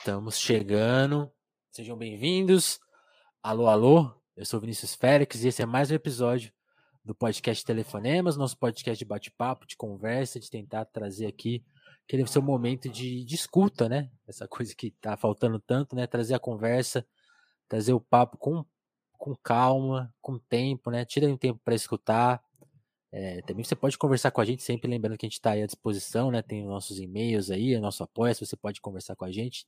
Estamos chegando. Sejam bem-vindos. Alô, alô. Eu sou Vinícius Félix e esse é mais um episódio do podcast Telefonemas, nosso podcast de bate-papo, de conversa, de tentar trazer aqui aquele seu momento de, de escuta, né? Essa coisa que tá faltando tanto, né? Trazer a conversa, trazer o papo com, com calma, com tempo, né? Tira um tempo para escutar. É, também você pode conversar com a gente, sempre lembrando que a gente está aí à disposição, né? Tem nossos e-mails aí, o nosso apoio, você pode conversar com a gente.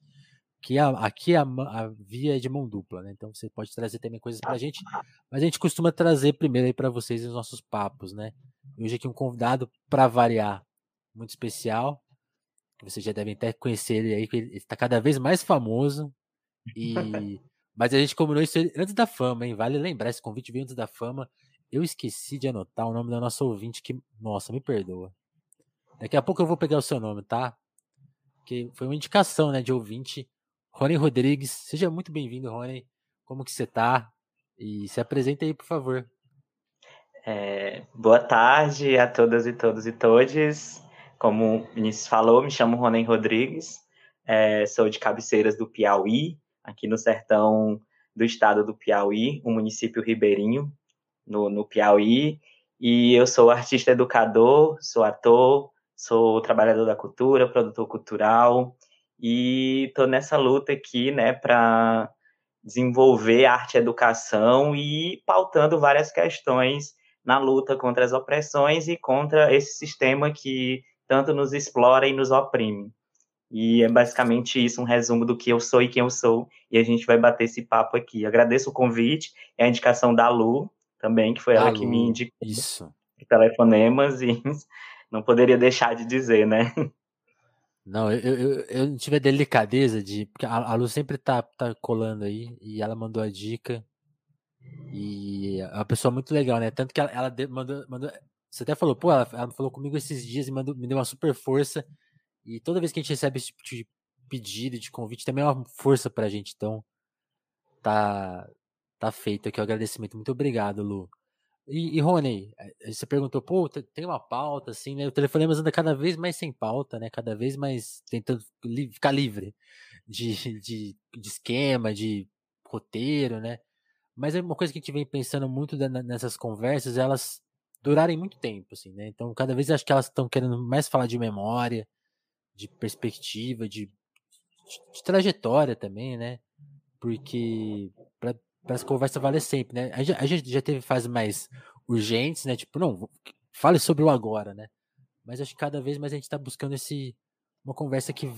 Que a, aqui a, a, via é de mão dupla, né? Então você pode trazer também coisas para a gente, mas a gente costuma trazer primeiro aí para vocês os nossos papos, né? Hoje aqui um convidado para variar, muito especial, que vocês já devem até conhecer ele aí, que ele está cada vez mais famoso e mas a gente combinou isso antes da fama, hein? Vale lembrar, esse convite veio antes da fama. Eu esqueci de anotar o nome da nossa ouvinte que, nossa, me perdoa. Daqui a pouco eu vou pegar o seu nome, tá? Que foi uma indicação, né, de ouvinte. Rony Rodrigues, seja muito bem-vindo, Rony. Como que você tá? E se apresenta aí, por favor. É, boa tarde a todas e todos e todes. Como o Vinícius falou, me chamo Rony Rodrigues. É, sou de Cabeceiras do Piauí, aqui no sertão do estado do Piauí, o município ribeirinho, no, no Piauí. E eu sou artista educador, sou ator, sou trabalhador da cultura, produtor cultural. E estou nessa luta aqui, né, para desenvolver arte e educação e pautando várias questões na luta contra as opressões e contra esse sistema que tanto nos explora e nos oprime. E é basicamente isso, um resumo do que eu sou e quem eu sou. E a gente vai bater esse papo aqui. Agradeço o convite, é a indicação da Lu, também, que foi ela que me indicou isso. telefonemas e não poderia deixar de dizer, né? Não, eu, eu, eu não tive a delicadeza de. Porque a, a Lu sempre tá, tá colando aí e ela mandou a dica. E é uma pessoa muito legal, né? Tanto que ela, ela mandou, mandou. Você até falou, pô, ela, ela falou comigo esses dias e mandou, me deu uma super força. E toda vez que a gente recebe esse tipo de pedido, de convite, também é uma força pra gente. Então, tá, Tá feito aqui o agradecimento. Muito obrigado, Lu. E, e Rony, eh, você perguntou, pô, tem uma pauta, assim, né? O Telefonemas anda cada vez mais sem pauta, né? Cada vez mais tentando ficar livre de, de, de, esquema, de roteiro, né? Mas é uma coisa que a gente vem pensando muito nessas conversas, elas durarem muito tempo, assim, né? Então, cada vez acho que elas estão querendo mais falar de memória, de perspectiva, de, de, de trajetória também, né? Porque para essa conversa valer sempre, né? A gente, a gente, já teve fases mais urgentes, né? Tipo, não, fale sobre o agora, né? Mas acho que cada vez mais a gente está buscando esse uma conversa que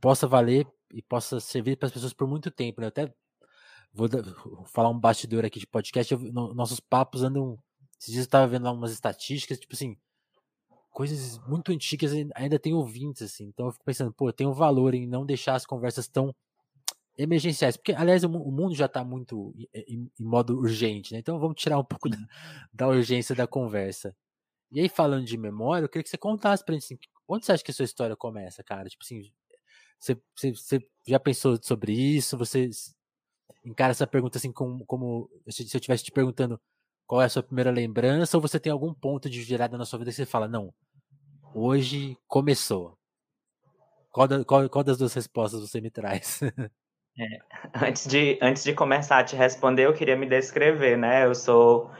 possa valer e possa servir para as pessoas por muito tempo, né? Eu até vou, vou falar um bastidor aqui de podcast. Eu, no, nossos papos andam. Esses dias eu estava vendo lá umas estatísticas, tipo assim, coisas muito antigas ainda tem ouvintes, assim. Então eu fico pensando, pô, tem um valor em não deixar as conversas tão emergenciais, porque aliás o, mundo já está muito em, modo urgente, né? Então vamos tirar um pouco da, da, urgência da conversa. E aí falando de memória, eu queria que você contasse pra gente assim, onde você acha que a sua história começa, cara? Tipo assim, você, você, você já pensou sobre isso? Você encara essa pergunta assim como, como se eu estivesse te perguntando qual é a sua primeira lembrança ou você tem algum ponto de virada na sua vida que você fala, não, hoje começou. Qual, qual, qual das duas respostas você me traz? É, antes, de, antes de começar a te responder, eu queria me descrever, né? Eu sou,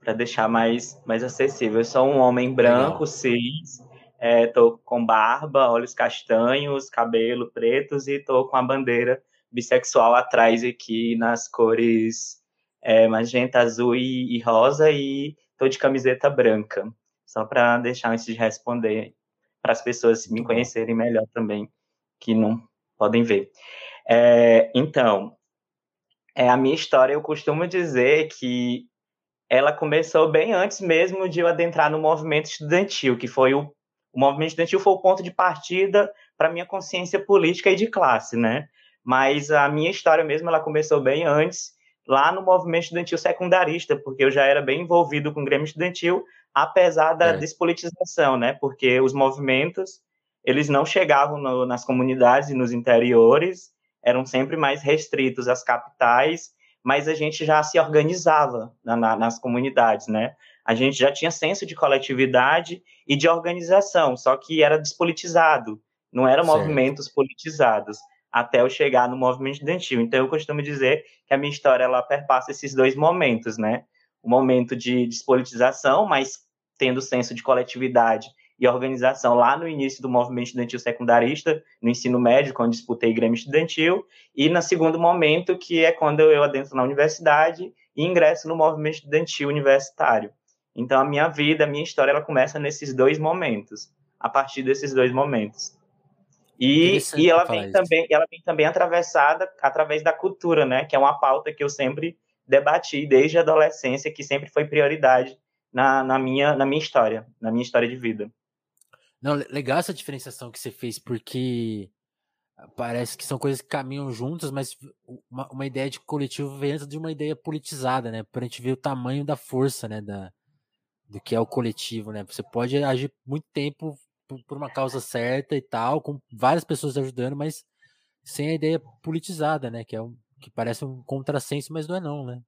para deixar mais, mais acessível, eu sou um homem branco, Legal. cis, é, tô com barba, olhos castanhos, cabelo pretos e tô com a bandeira bissexual atrás aqui nas cores é, magenta, azul e, e rosa e tô de camiseta branca. Só para deixar antes de responder, para as pessoas me conhecerem melhor também, que não podem ver. É, então, é, a minha história, eu costumo dizer que ela começou bem antes mesmo de eu adentrar no movimento estudantil, que foi o, o movimento estudantil foi o ponto de partida para minha consciência política e de classe, né? Mas a minha história mesmo, ela começou bem antes, lá no movimento estudantil secundarista, porque eu já era bem envolvido com o Grêmio Estudantil, apesar da é. despolitização, né? Porque os movimentos, eles não chegavam no, nas comunidades e nos interiores, eram sempre mais restritos às capitais, mas a gente já se organizava na, na, nas comunidades, né? A gente já tinha senso de coletividade e de organização, só que era despolitizado, não eram certo. movimentos politizados. até eu chegar no movimento estudantil. Então, eu costumo dizer que a minha história ela perpassa esses dois momentos, né? O momento de despolitização, mas tendo senso de coletividade e organização lá no início do movimento estudantil secundarista, no ensino médio, quando disputei Grêmio Estudantil, e no segundo momento, que é quando eu adentro na universidade e ingresso no movimento estudantil universitário. Então, a minha vida, a minha história, ela começa nesses dois momentos, a partir desses dois momentos. E, e ela vem também, ela vem também atravessada através da cultura, né? Que é uma pauta que eu sempre debati desde a adolescência, que sempre foi prioridade na, na, minha, na minha história, na minha história de vida. Não, legal essa diferenciação que você fez, porque parece que são coisas que caminham juntas, mas uma, uma ideia de coletivo vem antes de uma ideia politizada, né? Para a gente ver o tamanho da força, né? Da, do que é o coletivo, né? Você pode agir muito tempo por, uma causa certa e tal, com várias pessoas ajudando, mas sem a ideia politizada, né? Que é um, que parece um contrassenso, mas não é não, né?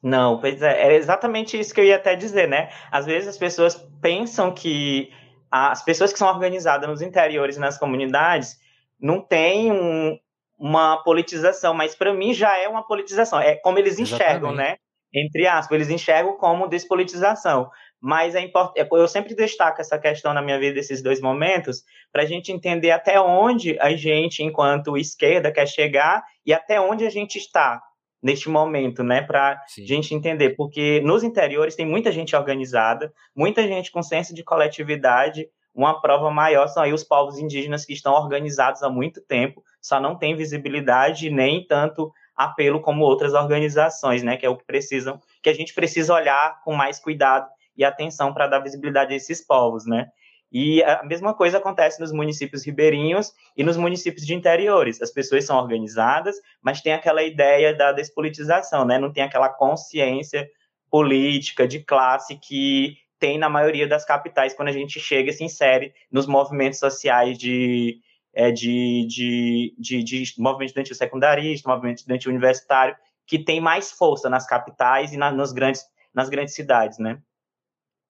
Não, pois é, é exatamente isso que eu ia até dizer, né? Às vezes as pessoas pensam que as pessoas que são organizadas nos interiores e nas comunidades não têm um, uma politização, mas para mim já é uma politização. É como eles enxergam, Exatamente. né? Entre aspas, eles enxergam como despolitização. Mas é importante, é, eu sempre destaco essa questão na minha vida, esses dois momentos, para a gente entender até onde a gente, enquanto esquerda, quer chegar e até onde a gente está neste momento, né, para gente entender, porque nos interiores tem muita gente organizada, muita gente com senso de coletividade. Uma prova maior são aí os povos indígenas que estão organizados há muito tempo, só não tem visibilidade nem tanto apelo como outras organizações, né, que é o que precisam, que a gente precisa olhar com mais cuidado e atenção para dar visibilidade a esses povos, né? E a mesma coisa acontece nos municípios ribeirinhos e nos municípios de interiores. As pessoas são organizadas, mas tem aquela ideia da despolitização, né? Não tem aquela consciência política de classe que tem na maioria das capitais quando a gente chega e se insere nos movimentos sociais de, é, de, de, de, de movimento estudantil secundarista, movimento estudantil universitário, que tem mais força nas capitais e na, nos grandes, nas grandes cidades, né?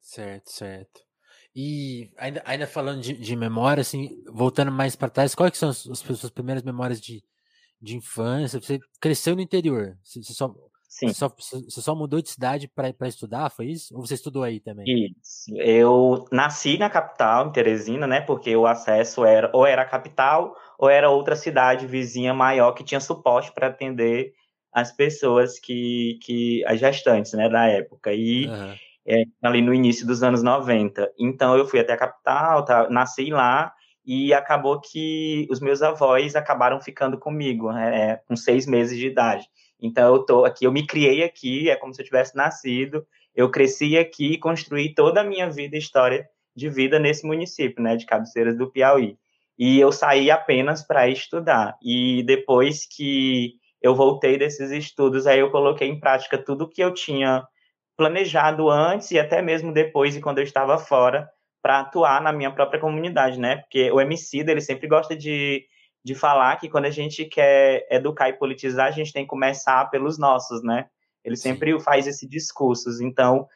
Certo, certo. E ainda, ainda falando de, de memória, assim, voltando mais para trás, quais são as, as, suas primeiras memórias de, de infância? Você cresceu no interior? Você, você só, Sim. Você só, você só mudou de cidade para estudar, foi isso? Ou você estudou aí também? Isso. Eu nasci na capital, em Teresina, né? Porque o acesso era ou era a capital ou era outra cidade vizinha maior que tinha suporte para atender as pessoas que, que as gestantes, né, da época. E uhum é, ali no início dos anos 90. Então eu fui até a capital, tá, nasci lá e acabou que os meus avós acabaram ficando comigo, né, é, com seis meses de idade. Então eu tô aqui, eu me criei aqui, é como se eu tivesse nascido, eu cresci aqui e construí toda a minha vida, história de vida nesse município, né, de Cabeceiras do Piauí. E eu saí apenas para estudar. E depois que eu voltei desses estudos, aí eu coloquei em prática tudo que eu tinha planejado antes e até mesmo depois e quando eu estava fora para atuar na minha própria comunidade, né? Porque o MC ele sempre gosta de, de falar que quando a gente quer educar e politizar, a gente tem que começar pelos nossos, né? Ele sempre faz esse discurso. Então,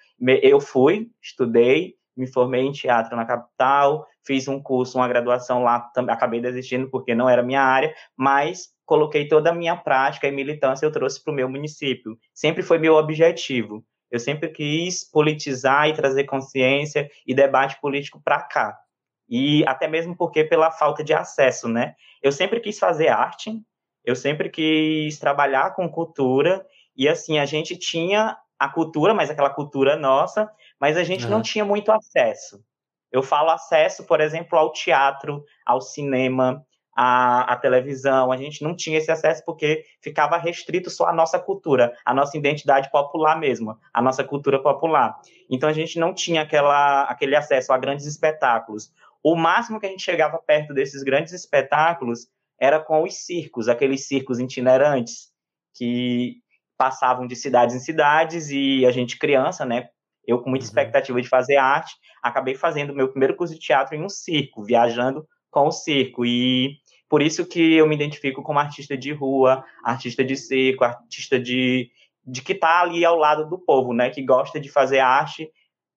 eu fui, estudei, me formei em teatro na capital, fiz um curso, uma graduação lá, acabei desistindo porque não era minha área, mas coloquei toda a minha prática e militância eu trouxe para o meu município. Sempre foi meu objetivo. Eu sempre quis politizar e trazer consciência e debate político para cá. E até mesmo porque pela falta de acesso, né? Eu sempre quis fazer arte, eu sempre quis trabalhar com cultura, e assim, a gente tinha a cultura, mas aquela cultura nossa, mas a gente uhum. não tinha muito acesso. Eu falo acesso, por exemplo, ao teatro, ao cinema, a, a, televisão, a gente não tinha esse acesso porque ficava restrito só à nossa cultura, à nossa identidade popular mesmo, à nossa cultura popular. Então a gente não tinha aquela, aquele acesso a grandes espetáculos. O máximo que a gente chegava perto desses grandes espetáculos era com os circos, aqueles circos itinerantes que passavam de cidades em cidades e a gente criança, né? Eu com muita uhum. expectativa de fazer arte, acabei fazendo meu primeiro curso de teatro em um circo, viajando com o circo e por isso que eu me identifico como artista de rua, artista de circo, artista de, de que está ali ao lado do povo, né? Que gosta de fazer arte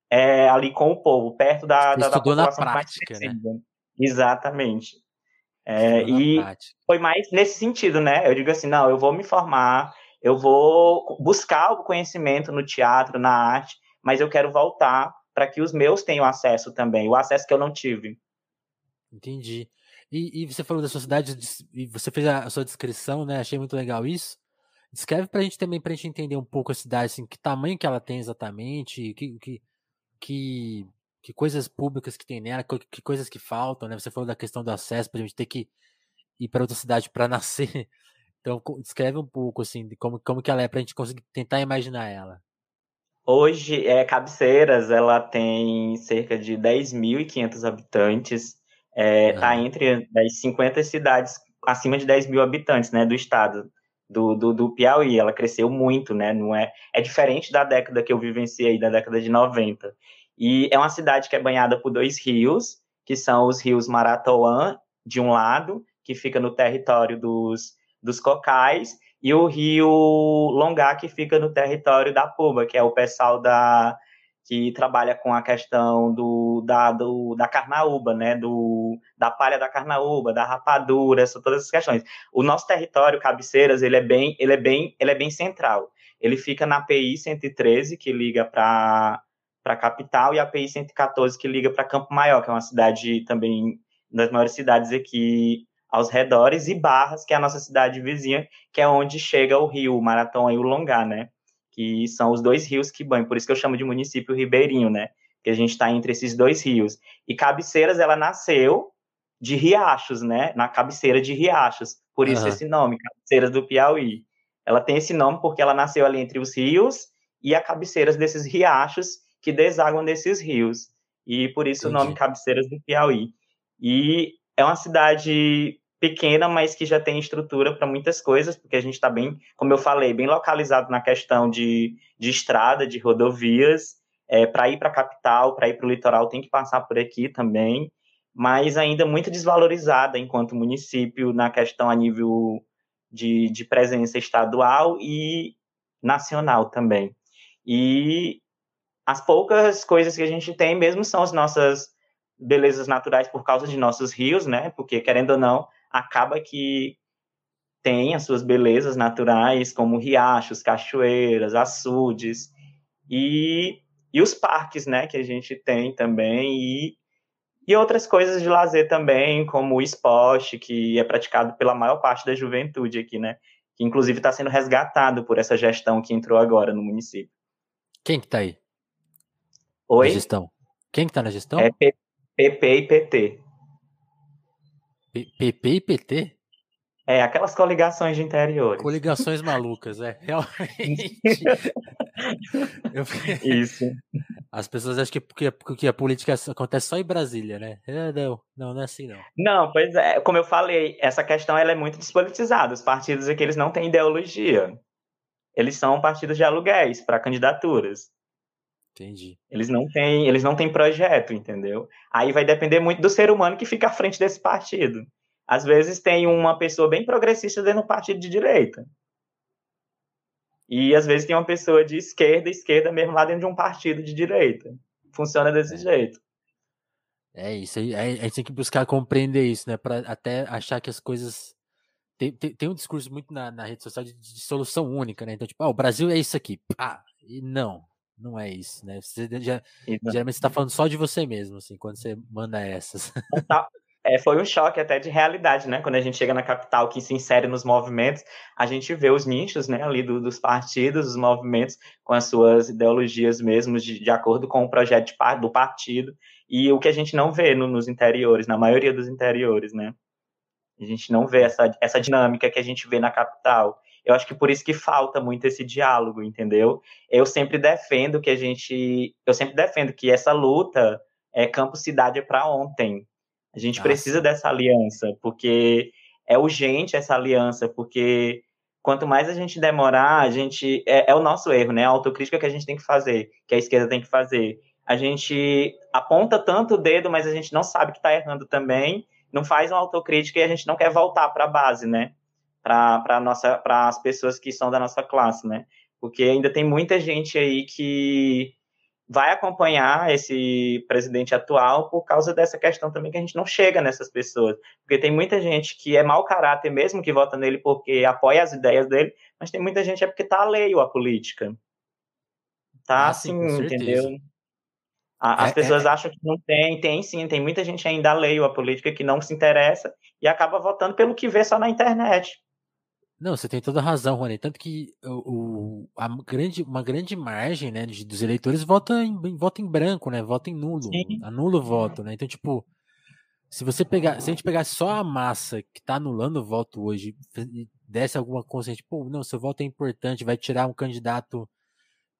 é, ali com o povo, perto da, da, da população na prática, né? Exatamente. É, e prática. foi mais nesse sentido, né? Eu digo assim, não, eu vou me formar, eu vou buscar o conhecimento no teatro, na arte, mas eu quero voltar para que os meus tenham acesso também, o acesso que eu não tive. Entendi. E, e você falou da sua cidade, e você fez a, a sua descrição, né? Achei muito legal isso. Descreve para a gente também, para a gente entender um pouco a cidade, assim, que tamanho que ela tem exatamente, que, que, que, que coisas públicas que tem nela, que, que, coisas que faltam, né? Você falou da questão do acesso, para a gente ter que ir para outra cidade para nascer. Então, descreve um pouco, assim, de como, como que ela é, para a gente conseguir tentar imaginar ela. Hoje, é, Cabeceiras, ela tem cerca de 10.500 habitantes, é, uhum. tá entre as 50 cidades acima de 10 mil habitantes, né, do estado do, do, do, Piauí. Ela cresceu muito, né, não é, é diferente da década que eu vivenciei, da década de 90. E é uma cidade que é banhada por dois rios, que são os rios Maratoã, de um lado, que fica no território dos, dos cocais, e o rio Longá, que fica no território da Puba, que é o pessoal da, que trabalha com a questão do, da, do, da carnaúba, né, do, da palha da carnaúba, da rapadura, essa, todas essas questões. O nosso território, Cabeceiras, ele é bem, ele é bem, ele é bem central. Ele fica na PI 113, que liga para a capital, e a PI 114, que liga para Campo Maior, que é uma cidade também, das maiores cidades aqui aos redores, e Barras, que é a nossa cidade vizinha, que é onde chega o rio, Maratão e o Longá, né? Que são os dois rios que banham, por isso que eu chamo de município ribeirinho, né? Que a gente está entre esses dois rios. E Cabeceiras, ela nasceu de riachos, né? Na cabeceira de riachos, por isso uhum. esse nome, Cabeceiras do Piauí. Ela tem esse nome porque ela nasceu ali entre os rios e a cabeceiras desses riachos que desaguam nesses rios. E por isso Entendi. o nome Cabeceiras do Piauí. E é uma cidade pequena, mas que já tem estrutura para muitas coisas, porque a gente está bem, como eu falei, bem localizado na questão de, de estrada, de rodovias. É, para ir para a capital, para ir para o litoral, tem que passar por aqui também, mas ainda muito desvalorizada enquanto município na questão a nível de, de presença estadual e nacional também. E as poucas coisas que a gente tem mesmo são as nossas belezas naturais por causa de nossos rios, né? Porque, querendo ou não, acaba que tem as suas belezas naturais, como riachos, cachoeiras, açudes, e, e os parques, né, que a gente tem também, e, e outras coisas de lazer também, como o esporte, que é praticado pela maior parte da juventude aqui, né, que inclusive está sendo resgatado por essa gestão que entrou agora no município. Quem que tá aí? Oi? Na gestão. Quem que tá na gestão? É PP e PT. PP e PT? É, aquelas coligações de interiores. Coligações malucas, é. Realmente. Eu... Isso. As pessoas acham que, que, que a política acontece só em Brasília, né? É, não, não, não é assim, não. Não, pois é. Como eu falei, essa questão ela é muito despolitizada. Os partidos aqui eles não têm ideologia. Eles são partidos de aluguéis para candidaturas. Entendi. Eles não têm, eles não têm projeto, entendeu? Aí vai depender muito do ser humano que fica à frente desse partido. Às vezes tem uma pessoa bem progressista dentro do partido de direita. E às vezes tem uma pessoa de esquerda, esquerda mesmo lá dentro de um partido de direita. Funciona desse é. jeito. É isso, aí a gente tem que buscar compreender isso, né? Para até achar que as coisas. Tem, tem, tem um discurso muito na, na rede social de, de, solução única, né? Então, tipo, ah, o Brasil é isso aqui. Ah, e não. Não é isso, né? Você já, geralmente você tá falando só de você mesmo, assim, quando você manda essas. É, foi um choque até de realidade, né? Quando a gente chega na capital, que se insere nos movimentos, a gente vê os nichos, né, ali do, dos partidos, os movimentos com as suas ideologias mesmo, de, de acordo com o projeto de, do partido, e o que a gente não vê no, nos interiores, na maioria dos interiores, né? A gente não vê essa, essa dinâmica que a gente vê na capital. Eu acho que por isso que falta muito esse diálogo, entendeu? Eu sempre defendo que a gente, eu sempre defendo que essa luta é campo cidade é para ontem. A gente Nossa. precisa dessa aliança, porque é urgente essa aliança, porque quanto mais a gente demorar, a gente é, é o nosso erro, né? A autocrítica que a gente tem que fazer, que a esquerda tem que fazer. A gente aponta tanto o dedo, mas a gente não sabe que está errando também, não faz uma autocrítica e a gente não quer voltar para a base, né? Para as pessoas que são da nossa classe, né? Porque ainda tem muita gente aí que vai acompanhar esse presidente atual por causa dessa questão também que a gente não chega nessas pessoas. Porque tem muita gente que é mau caráter mesmo, que vota nele porque apoia as ideias dele, mas tem muita gente é porque tá alheio à política. Tá ah, assim, sim, entendeu? As é, pessoas é... acham que não tem, tem sim, tem muita gente ainda alheio à política que não se interessa e acaba votando pelo que vê só na internet. Não, você tem toda a razão, Rony. Tanto que o, a grande, uma grande margem né, de, dos eleitores vota em, vota em branco, né? Vota em nulo. Sim. Anula o voto, né? Então, tipo, se você pegar, se a gente pegar só a massa que tá anulando o voto hoje e desse alguma consciência, tipo, não, seu voto é importante, vai tirar um candidato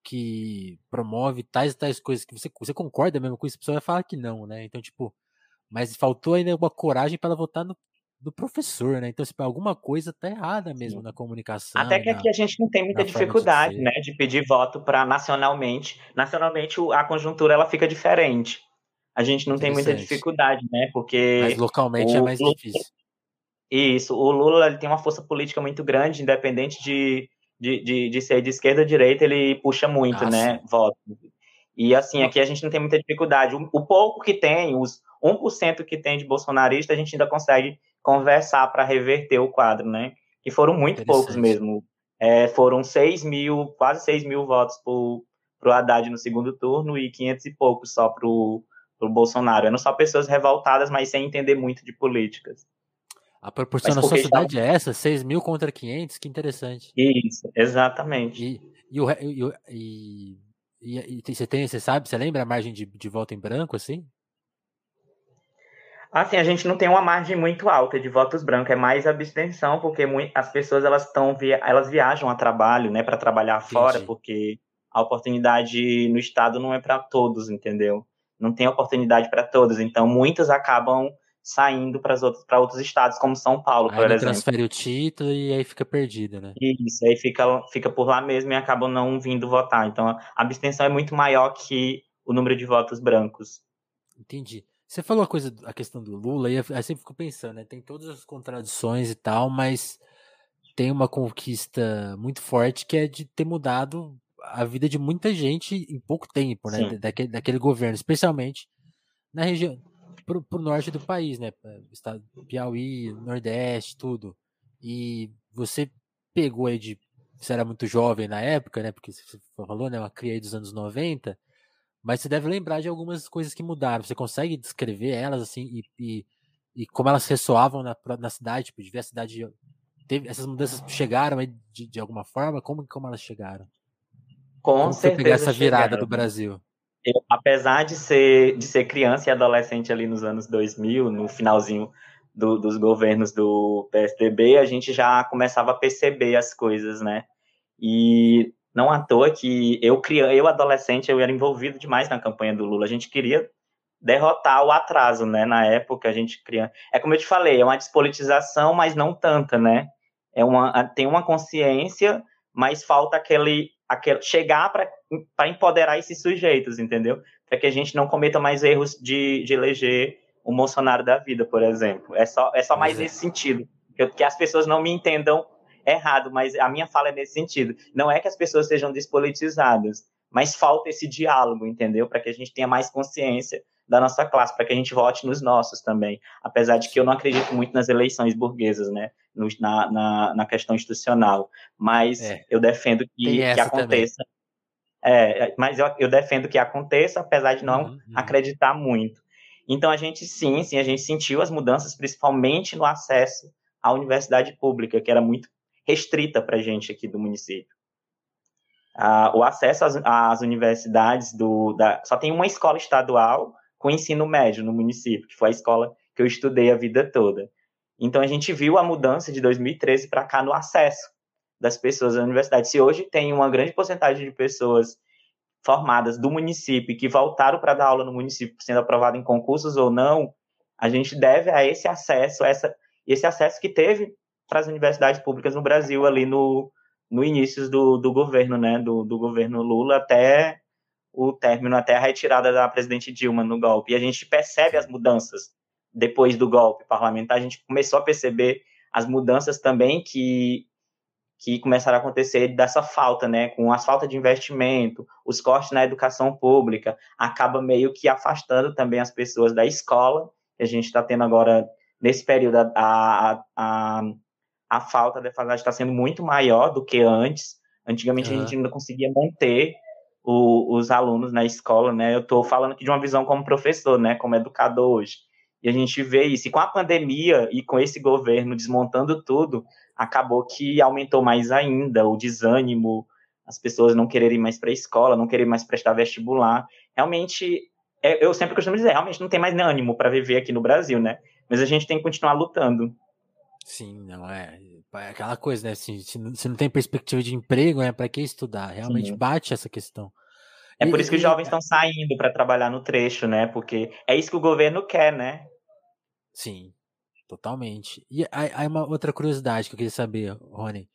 que promove tais e tais coisas que você, você concorda mesmo com isso, a pessoa vai falar que não, né? Então, tipo, mas faltou ainda uma coragem para ela votar no do professor, né? Então, se alguma coisa tá errada mesmo Sim. na comunicação. Até que na, aqui a gente não tem muita dificuldade, de né, de pedir voto para nacionalmente. Nacionalmente a conjuntura ela fica diferente. A gente não tem muita dificuldade, né? Porque Mas localmente é mais Lula, difícil. Isso, o Lula ele tem uma força política muito grande, independente de, de, de, de ser de esquerda ou direita, ele puxa muito, ah, né, voto. E assim, aqui a gente não tem muita dificuldade. O, o pouco que tem, os 1% que tem de bolsonarista, a gente ainda consegue conversar para reverter o quadro, né? Que foram muito poucos mesmo. É, foram 6 mil, quase 6 mil votos para o Haddad no segundo turno e 500 e poucos só para o Bolsonaro. Eram só pessoas revoltadas, mas sem entender muito de políticas. A proporção na sua cidade é essa? 6 mil contra 500? Que interessante. Isso, exatamente. E, e, o, e, e, e, e, você tem, você sabe, você lembra a margem de, de voto em branco, assim? Assim, a gente não tem uma margem muito alta de votos brancos, é mais abstenção, porque as pessoas elas estão elas viajam a trabalho, né, para trabalhar Entendi. fora, porque a oportunidade no estado não é para todos, entendeu? Não tem oportunidade para todos, então muitos acabam saindo para outros para outros estados, como São Paulo, aí por exemplo. transfere o título e aí fica perdido, né? Isso, aí fica fica por lá mesmo e acabam não vindo votar. Então a abstenção é muito maior que o número de votos brancos. Entendi. Você falou a coisa, a questão do Lula, e eu sempre fico pensando, né? Tem todas as contradições e tal, mas tem uma conquista muito forte que é de ter mudado a vida de muita gente em pouco tempo, né? Daquele, daquele governo, especialmente na região, pro, pro norte do país, né? Estado Piauí, Nordeste, tudo. E você pegou aí de. Você era muito jovem na época, né? Porque você falou, né? Uma cria aí dos anos 90 mas você deve lembrar de algumas coisas que mudaram. Você consegue descrever elas assim e, e, e como elas ressoavam na, na cidade? Tipo, de ver a cidade. Teve, essas mudanças chegaram aí de, de alguma forma? Como, como elas chegaram? Com como certeza. pegar essa virada chegaram. do Brasil? Eu, apesar de ser, de ser criança e adolescente ali nos anos 2000, no finalzinho do, dos governos do PSDB, a gente já começava a perceber as coisas, né? E não à toa que eu, eu adolescente, eu era envolvido demais na campanha do Lula. A gente queria derrotar o atraso, né? Na época a gente queria. É como eu te falei, é uma despolitização, mas não tanta, né? É uma, tem uma consciência, mas falta aquele, aquele chegar para empoderar esses sujeitos, entendeu? Para que a gente não cometa mais erros de, de eleger o Bolsonaro da vida, por exemplo. É só, é só mais é. nesse sentido. Que, que as pessoas não me entendam errado, mas a minha fala é nesse sentido. Não é que as pessoas sejam despolitizadas, mas falta esse diálogo, entendeu? Para que a gente tenha mais consciência da nossa classe, para que a gente vote nos nossos também. Apesar de que eu não acredito muito nas eleições burguesas, né? No, na, na, na, questão institucional. Mas é. eu defendo que, que aconteça. É, mas eu, eu, defendo que aconteça, apesar de não uhum. acreditar muito. Então a gente sim, sim, a gente sentiu as mudanças, principalmente no acesso à universidade pública, que era muito restrita para a gente aqui do município. Ah, o acesso às, às universidades do, da, só tem uma escola estadual com ensino médio no município, que foi a escola que eu estudei a vida toda. Então a gente viu a mudança de 2013 para cá no acesso das pessoas à universidade. Se hoje tem uma grande porcentagem de pessoas formadas do município que voltaram para dar aula no município, sendo aprovado em concursos ou não, a gente deve a esse acesso, essa, esse acesso que teve para as universidades públicas no Brasil ali no, no início do, do governo, né, do, do governo Lula até o término, até a retirada da presidente Dilma no golpe. E a gente percebe as mudanças depois do golpe parlamentar, a gente começou a perceber as mudanças também que que começaram a acontecer dessa falta, né? Com a falta de investimento, os cortes na educação pública, acaba meio que afastando também as pessoas da escola. Que a gente está tendo agora, nesse período, a, a, a, a falta de faculdade está sendo muito maior do que antes. Antigamente uhum. a gente ainda conseguia manter o, os alunos na escola, né? Eu estou falando aqui de uma visão como professor, né? Como educador hoje. E a gente vê isso. E com a pandemia e com esse governo desmontando tudo, acabou que aumentou mais ainda o desânimo, as pessoas não quererem mais para a escola, não quererem mais prestar vestibular. Realmente, é, eu sempre costumo dizer, realmente não tem mais ânimo para viver aqui no Brasil, né? Mas a gente tem que continuar lutando. Sim, não é. É aquela coisa, né? Assim, se, não, se não tem perspectiva de emprego, é para que estudar? Realmente Sim. bate essa questão. É por isso que os jovens estão saindo para trabalhar no trecho, né? Porque é isso que o governo quer, né? Sim, Totalmente. E aí uma outra curiosidade que eu queria saber, Rony.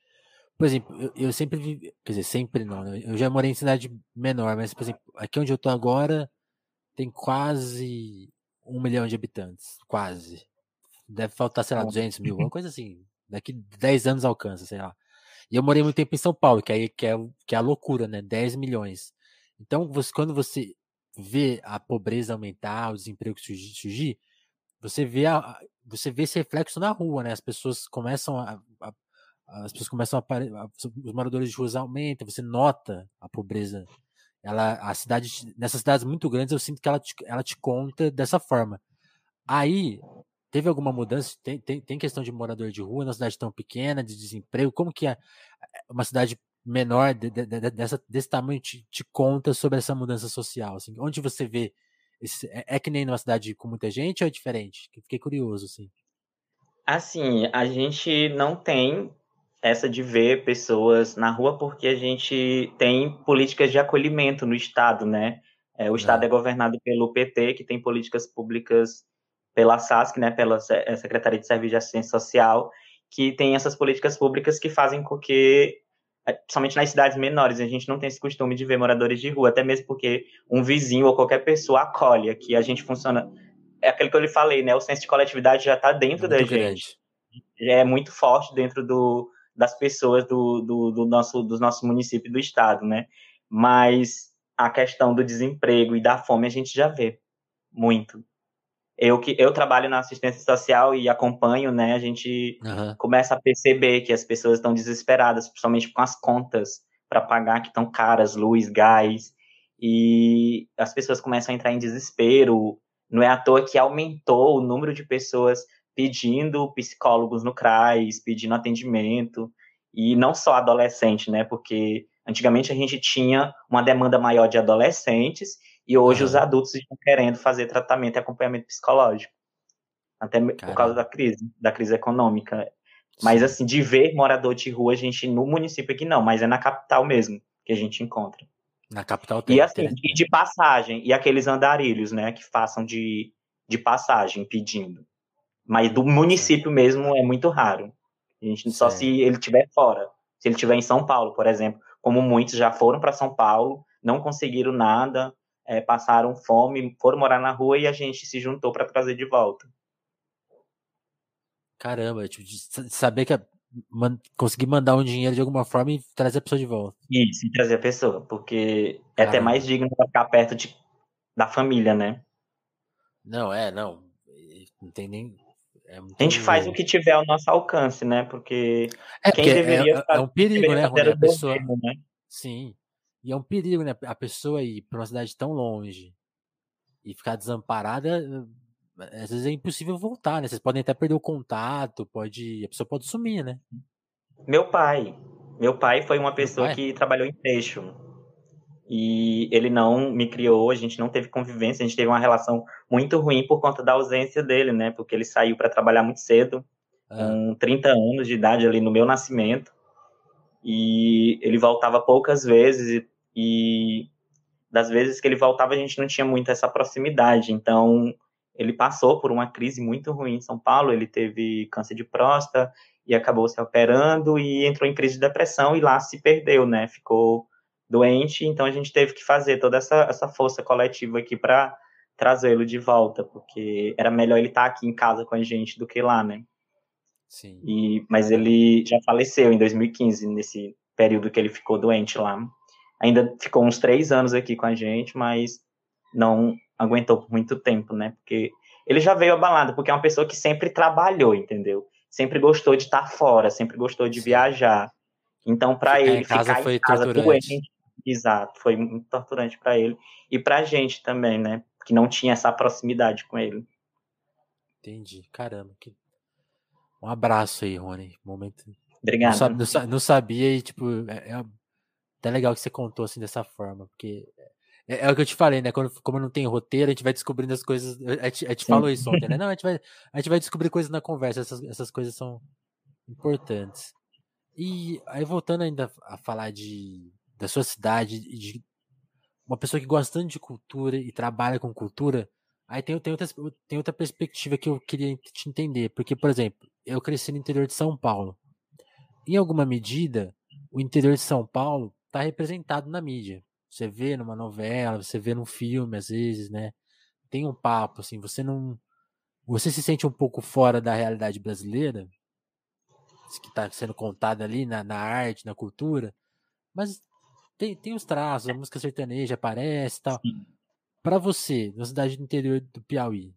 Por exemplo, eu, eu sempre vivi, quer dizer, sempre não, né? Eu já morei em cidade menor, mas, por exemplo, aqui onde eu tô agora tem quase um milhão de habitantes. Quase. Deve faltar, sei lá, 200 mil, uma coisa assim. Daqui 10 anos alcança, sei lá. E eu morei muito tempo em São Paulo, que aí que é, que é a loucura, né? 10 milhões. Então, você, quando você vê a pobreza aumentar, o desemprego surgir, surgir você vê a, você vê esse reflexo na rua, né? As pessoas começam a, a as pessoas começam a, os moradores de ruas aumentam, você nota a pobreza. Ela, a cidade, nessas cidades muito grandes, eu sinto que ela te, ela te conta dessa forma. Aí, teve alguma mudança? Tem, tem, tem questão de morador de rua, numa cidade tão pequena, de desemprego? Como que é uma cidade menor de, de, de, dessa, desse tamanho te, te, conta sobre essa mudança social? Assim? Onde você vê esse, é, é, que nem numa cidade com muita gente ou é diferente? Fiquei curioso, assim. Assim, a gente não tem essa de ver pessoas na rua porque a gente tem políticas de acolhimento no Estado, né? É, o Estado é. é governado pelo PT, que tem políticas públicas pela SASC, né, pela é, Secretaria de Serviço de Assistência Social, que tem essas políticas públicas que fazem com que é, principalmente nas cidades menores, a gente não tem esse costume de ver moradores de rua, até mesmo porque um vizinho ou qualquer pessoa acolhe. Aqui a gente funciona. É aquilo que eu lhe falei, né? O senso de coletividade já está dentro muito da grande. gente. É muito forte dentro do, das pessoas do, do, do nosso, do nosso município e do estado, né? Mas a questão do desemprego e da fome a gente já vê muito eu que eu trabalho na assistência social e acompanho, né? A gente uhum. começa a perceber que as pessoas estão desesperadas, principalmente com as contas para pagar que estão caras, luz, gás, e as pessoas começam a entrar em desespero. Não é à toa que aumentou o número de pessoas pedindo psicólogos no CRAS, pedindo atendimento, e não só adolescente, né? Porque antigamente a gente tinha uma demanda maior de adolescentes e hoje os adultos estão querendo fazer tratamento e acompanhamento psicológico. Até Caramba. por causa da crise, da crise econômica. Mas, assim, de ver morador de rua, a gente, no município aqui não, mas é na capital mesmo que a gente encontra. Na capital tem. E, assim, de, de passagem, e aqueles andarilhos, né, que façam de, de passagem, pedindo. Mas do município mesmo é muito raro. A gente, só se ele estiver fora. Se ele estiver em São Paulo, por exemplo, como muitos já foram para São Paulo, não conseguiram nada, é, passaram fome, foram morar na rua e a gente se juntou para trazer de volta. Caramba, tipo, de saber que man, conseguir mandar um dinheiro de alguma forma e trazer a pessoa de volta. Isso, e trazer a pessoa, porque é até mais digno ficar perto de, da família, né? Não, é, não. Não tem nem. É a gente faz o que tiver ao nosso alcance, né? Porque é, quem porque é, deveria é, é um perigo, né, Rony? A pessoa... Governo, né? Sim. E é um perigo, né? A pessoa ir para uma cidade tão longe e ficar desamparada, eh, às vezes é impossível voltar, né? Vocês podem até perder o contato, pode, a pessoa pode sumir, né? Meu pai, meu pai foi uma pessoa que trabalhou em peixe e ele não me criou, a gente não teve convivência, a gente teve uma relação muito ruim por conta da ausência dele, né? Porque ele saiu para trabalhar muito cedo, ah. com 30 anos de idade ali no meu nascimento e ele voltava poucas vezes e, das vezes que ele voltava a gente não tinha muito essa proximidade. Então ele passou por uma crise muito ruim em São Paulo. Ele teve câncer de próstata e acabou se operando e entrou em crise de depressão e lá se perdeu, né? Ficou doente. Então a gente teve que fazer toda essa, essa força coletiva aqui para trazê-lo de volta, porque era melhor ele estar aqui em casa com a gente do que lá, né? Sim. E, mas ele já faleceu em 2015, nesse período que ele ficou doente lá. Ainda ficou uns três anos aqui com a gente, mas não aguentou por muito tempo, né? Porque ele já veio abalado, porque é uma pessoa que sempre trabalhou, entendeu? Sempre gostou de estar fora, sempre gostou de viajar. Então, para ele ficar foi em casa doente, exato, foi muito torturante para ele e para a gente também, né? Que não tinha essa proximidade com ele. Entendi. Caramba, que um abraço aí, Rony. Momento. Obrigado. Não, sabia, não sabia e tipo é, é até legal que você contou assim dessa forma, porque é, é, o que eu te falei, né? Quando, como não tem roteiro, a gente vai descobrindo as coisas. A gente, a gente falou isso ontem, né? Não, a gente, vai, a gente vai descobrir coisas na conversa, essas, essas coisas são importantes. E aí, voltando ainda a falar de, da sua cidade, de uma pessoa que gosta tanto de cultura e trabalha com cultura, aí tem, tem, outra, tem outra perspectiva que eu queria te entender. Porque, por exemplo, eu cresci no interior de São Paulo. Em alguma medida, o interior de São Paulo está representado na mídia. Você vê numa novela, você vê num filme, às vezes, né? Tem um papo, assim, você não. Você se sente um pouco fora da realidade brasileira, que está sendo contada ali na, na arte, na cultura, mas tem, tem os traços, a música sertaneja aparece e tal. Para você, na cidade do interior do Piauí,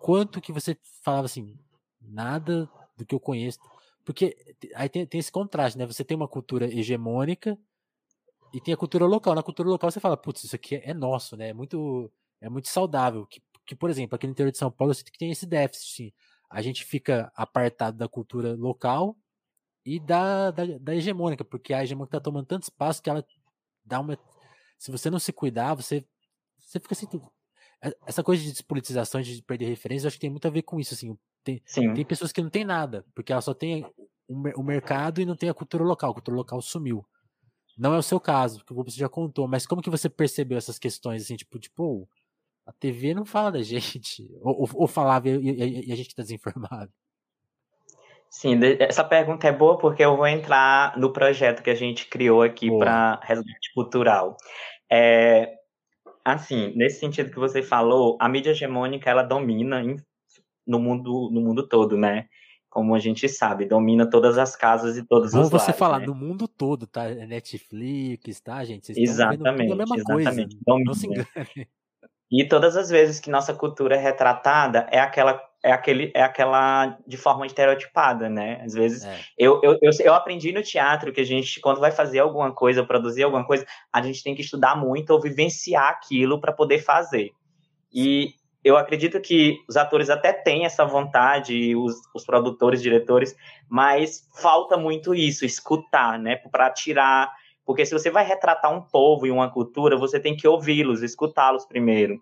quanto que você falava assim, nada do que eu conheço. Porque aí tem, tem esse contraste, né? Você tem uma cultura hegemônica e tem a cultura local. Na cultura local você fala, putz, isso aqui é, nosso, né? É muito, é muito saudável. Que, que, por exemplo, aqui no interior de São Paulo eu sinto que tem esse déficit. A gente fica apartado da cultura local e da, da, da hegemônica, porque a hegemônica tá tomando tanto espaço que ela dá uma. Se você não se cuidar, você, você fica assim. Essa coisa de despolitização, de perder referência, acho que tem muito a ver com isso. Assim, tem, tem pessoas que não tem nada, porque ela só tem o, o mercado e não tem a cultura local. A cultura local sumiu. Não é o seu caso, porque você já contou, mas como que você percebeu essas questões, assim, tipo, tipo, a TV não fala da gente, ou, ou, ou falava e, e, e, a gente está desinformado? Sim, essa pergunta é boa porque eu vou entrar no projeto que a gente criou aqui para resgate cultural. É, assim, nesse sentido que você falou, a mídia hegemônica ela domina no mundo no mundo todo, né? como a gente sabe, domina todas as casas e todos Bom os você lares, falar né? no mundo todo, tá? É Netflix, tá, gente? Vocês exatamente, a mesma exatamente. coisa. Não se engane. E todas as vezes que nossa cultura é retratada, é aquela é aquele é aquela de forma estereotipada, né? Às vezes é. eu, eu, eu, eu, aprendi no teatro que a gente quando vai fazer alguma coisa, produzir alguma coisa, a gente tem que estudar muito ou vivenciar aquilo para poder fazer. E eu acredito que os atores até têm essa vontade, os, os produtores, diretores, mas falta muito isso, escutar, né? Para tirar. Porque se você vai retratar um povo e uma cultura, você tem que ouvi-los, escutá-los primeiro.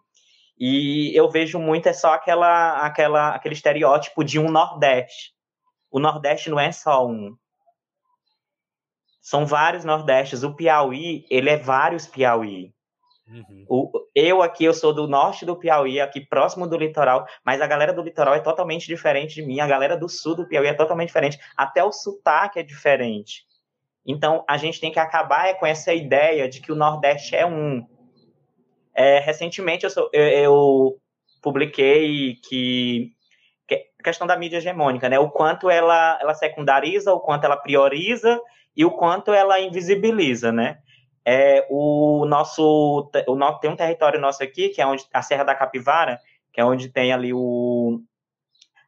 E eu vejo muito é só aquela, aquela, aquele estereótipo de um Nordeste. O Nordeste não é só um. São vários Nordestes. O Piauí, ele é vários Piauí. Uhum. O, eu aqui, eu sou do norte do Piauí, aqui próximo do litoral, mas a galera do litoral é totalmente diferente de mim, a galera do sul do Piauí é totalmente diferente, até o sotaque é diferente. Então, a gente tem que acabar é, com essa ideia de que o Nordeste é um. É, recentemente, eu, sou, eu, eu publiquei que, que a questão da mídia hegemônica, né? O quanto ela, ela secundariza, o quanto ela prioriza e o quanto ela invisibiliza, né? é o nosso, o, tem um território nosso aqui, que é onde a Serra da Capivara, que é onde tem ali o,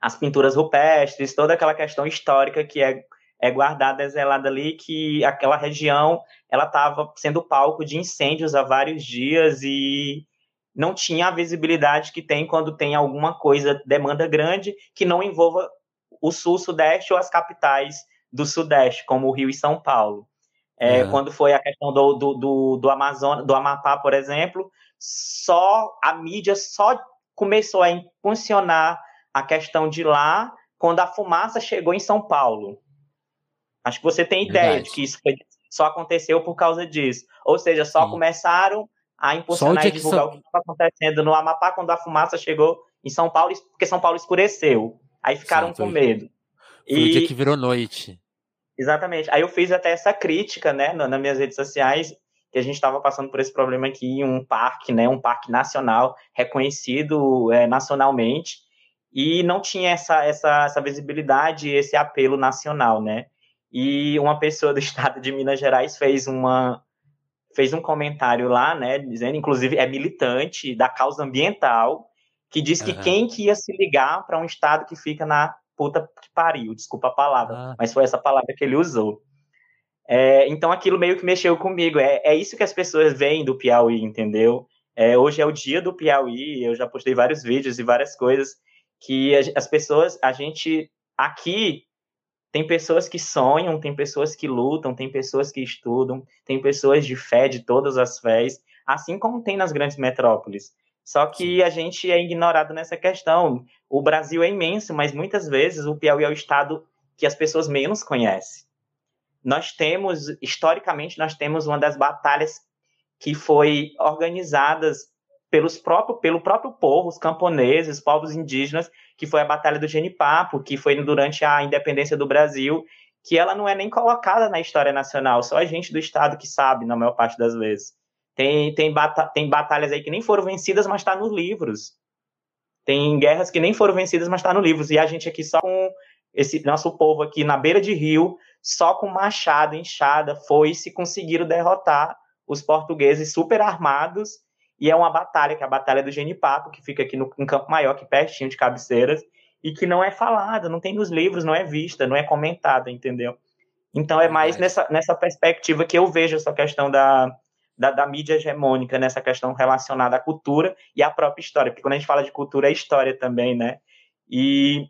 as pinturas rupestres, toda aquela questão histórica que é, é guardada, é zelada ali, que aquela região ela estava sendo palco de incêndios há vários dias e não tinha a visibilidade que tem quando tem alguma coisa, demanda grande, que não envolva o sul, sudeste ou as capitais do sudeste, como o Rio e São Paulo. É, uhum. Quando foi a questão do, do, do, do Amazonas, do Amapá, por exemplo, só a mídia só começou a impulsionar a questão de lá quando a fumaça chegou em São Paulo. Acho que você tem ideia Verdade. de que isso foi, só aconteceu por causa disso. Ou seja, só Sim. começaram a impulsionar e divulgar São... o que estava acontecendo no Amapá quando a fumaça chegou em São Paulo, porque São Paulo escureceu. Aí ficaram com medo. Foi e... o dia que virou noite. Exatamente. Aí eu fiz até essa crítica, né, nas minhas redes sociais, que a gente estava passando por esse problema aqui em um parque, né, um parque nacional, reconhecido é, nacionalmente, e não tinha essa, essa, essa visibilidade, esse apelo nacional, né? E uma pessoa do estado de Minas Gerais fez uma fez um comentário lá, né, dizendo, inclusive é militante da causa ambiental, que diz que uhum. quem que ia se ligar para um estado que fica na puta que pariu, desculpa a palavra, uhum. mas foi essa palavra que ele usou. É, então aquilo meio que mexeu comigo. É, é isso que as pessoas veem do Piauí, entendeu? É, hoje é o dia do Piauí, eu já postei vários vídeos e várias coisas que as pessoas, a gente aqui tem pessoas que sonham, tem pessoas que lutam, tem pessoas que estudam, tem pessoas de fé de todas as fés, assim como tem nas grandes metrópoles. Só que a gente é ignorado nessa questão. O Brasil é imenso, mas muitas vezes o Piauí é o estado que as pessoas menos conhecem. Nós temos, historicamente, nós temos uma das batalhas que foi organizadas pelos próprio, pelo próprio povo, os camponeses, os povos indígenas, que foi a Batalha do Genipapo, que foi durante a independência do Brasil, que ela não é nem colocada na história nacional, só a gente do Estado que sabe, na maior parte das vezes. Tem, tem, bata tem batalhas aí que nem foram vencidas, mas está nos livros. Tem guerras que nem foram vencidas, mas está nos livros. E a gente aqui só com esse nosso povo aqui na beira de rio, só com machado, enxada, foi se conseguiram derrotar os portugueses super armados e é uma batalha, que é a Batalha do Genipapo, que fica aqui no, no Campo Maior, aqui pertinho de Cabeceiras, e que não é falada, não tem nos livros, não é vista, não é comentada, entendeu? Então é mais nessa, nessa perspectiva que eu vejo essa questão da, da, da, mídia hegemônica, nessa questão relacionada à cultura e à própria história, porque quando a gente fala de cultura é história também, né? E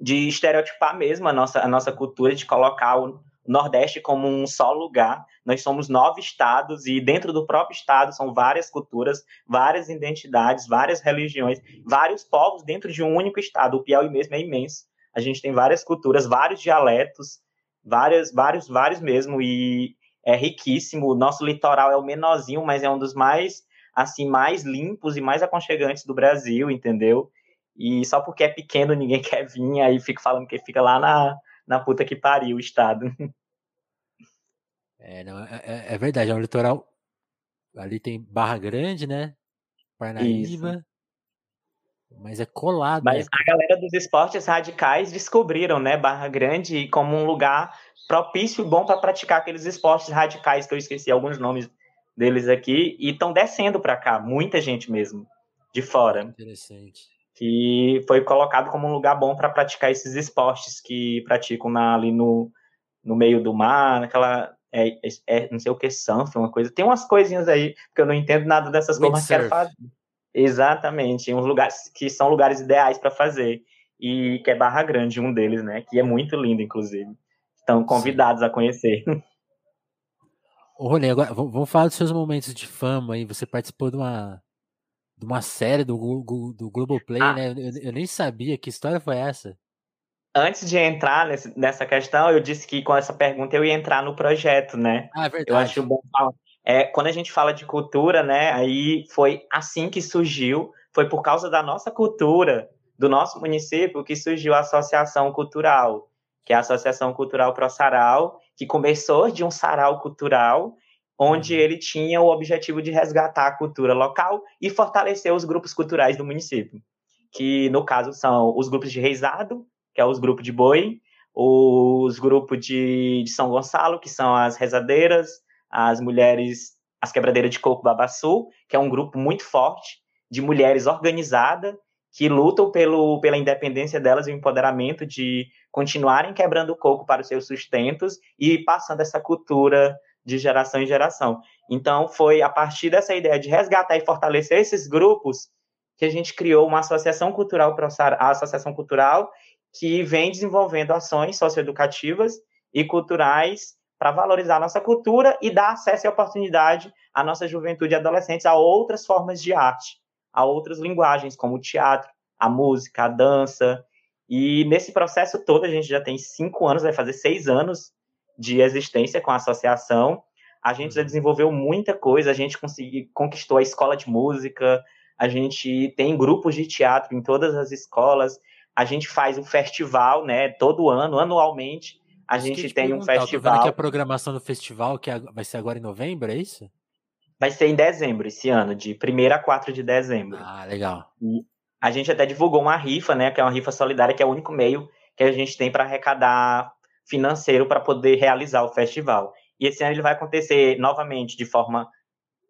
de estereotipar mesmo a nossa, a nossa cultura, de colocar o, Nordeste como um só lugar. Nós somos nove estados e dentro do próprio estado são várias culturas, várias identidades, várias religiões, vários povos dentro de um único estado. O Piauí mesmo é imenso. A gente tem várias culturas, vários dialetos, vários, vários, vários mesmo e é riquíssimo. O nosso litoral é o menorzinho, mas é um dos mais assim mais limpos e mais aconchegantes do Brasil, entendeu? E só porque é pequeno ninguém quer vir, aí fica falando que fica lá na na puta que pariu o estado. É, não, é, é, é verdade, é um litoral. Ali tem Barra Grande, né? Parnaíba. Isso. Mas é colado. Mas né? a galera dos esportes radicais descobriram, né, Barra Grande como um lugar propício e bom para praticar aqueles esportes radicais que eu esqueci alguns nomes deles aqui e estão descendo para cá, muita gente mesmo de fora. Interessante que foi colocado como um lugar bom para praticar esses esportes que praticam na, ali no, no meio do mar, naquela. É, é, não sei o que, surf, uma coisa. Tem umas coisinhas aí, que eu não entendo nada dessas coisas, mas quero fazer. Exatamente, uns lugares que são lugares ideais para fazer. E que é Barra Grande, um deles, né? Que é muito lindo, inclusive. Estão convidados Sim. a conhecer. Ô, Rony, agora vamos falar dos seus momentos de fama aí. Você participou de uma de uma série do, do Globoplay, ah. né? Eu, eu, nem sabia que história foi essa. Antes de entrar nesse, nessa questão, eu disse que com essa pergunta eu ia entrar no projeto, né? Ah, é verdade. Eu acho bom falar. É, quando a gente fala de cultura, né? Aí foi assim que surgiu, foi por causa da nossa cultura, do nosso município, que surgiu a Associação Cultural, que é a Associação Cultural Pro Sarau, que começou de um sarau cultural onde ele tinha o objetivo de resgatar a cultura local e fortalecer os grupos culturais do município, que no caso são os grupos de reizado, que é os grupos de boi, os grupos de, de São Gonçalo, que são as rezadeiras, as mulheres, as quebradeiras de coco babaçu, que é um grupo muito forte de mulheres organizadas que lutam pelo, pela independência delas e o empoderamento de continuarem quebrando o coco para os seus sustentos e passando essa cultura de geração em geração. Então, foi a partir dessa ideia de resgatar e fortalecer esses grupos que a gente criou uma associação cultural, a Associação Cultural, que vem desenvolvendo ações socioeducativas e culturais para valorizar a nossa cultura e dar acesso e oportunidade à nossa juventude e adolescentes a outras formas de arte, a outras linguagens, como o teatro, a música, a dança. E nesse processo todo, a gente já tem cinco anos, vai fazer seis anos de existência com a associação. A gente já uhum. desenvolveu muita coisa, a gente conseguiu, conquistou a escola de música, a gente tem grupos de teatro em todas as escolas, a gente faz um festival, né, todo ano, anualmente, a isso gente tem um festival. que a programação do festival, que vai ser agora em novembro, é isso? Vai ser em dezembro esse ano, de 1 a 4 de dezembro. Ah, legal. E a gente até divulgou uma rifa, né, que é uma rifa solidária, que é o único meio que a gente tem para arrecadar financeiro para poder realizar o festival. E esse ano ele vai acontecer novamente de forma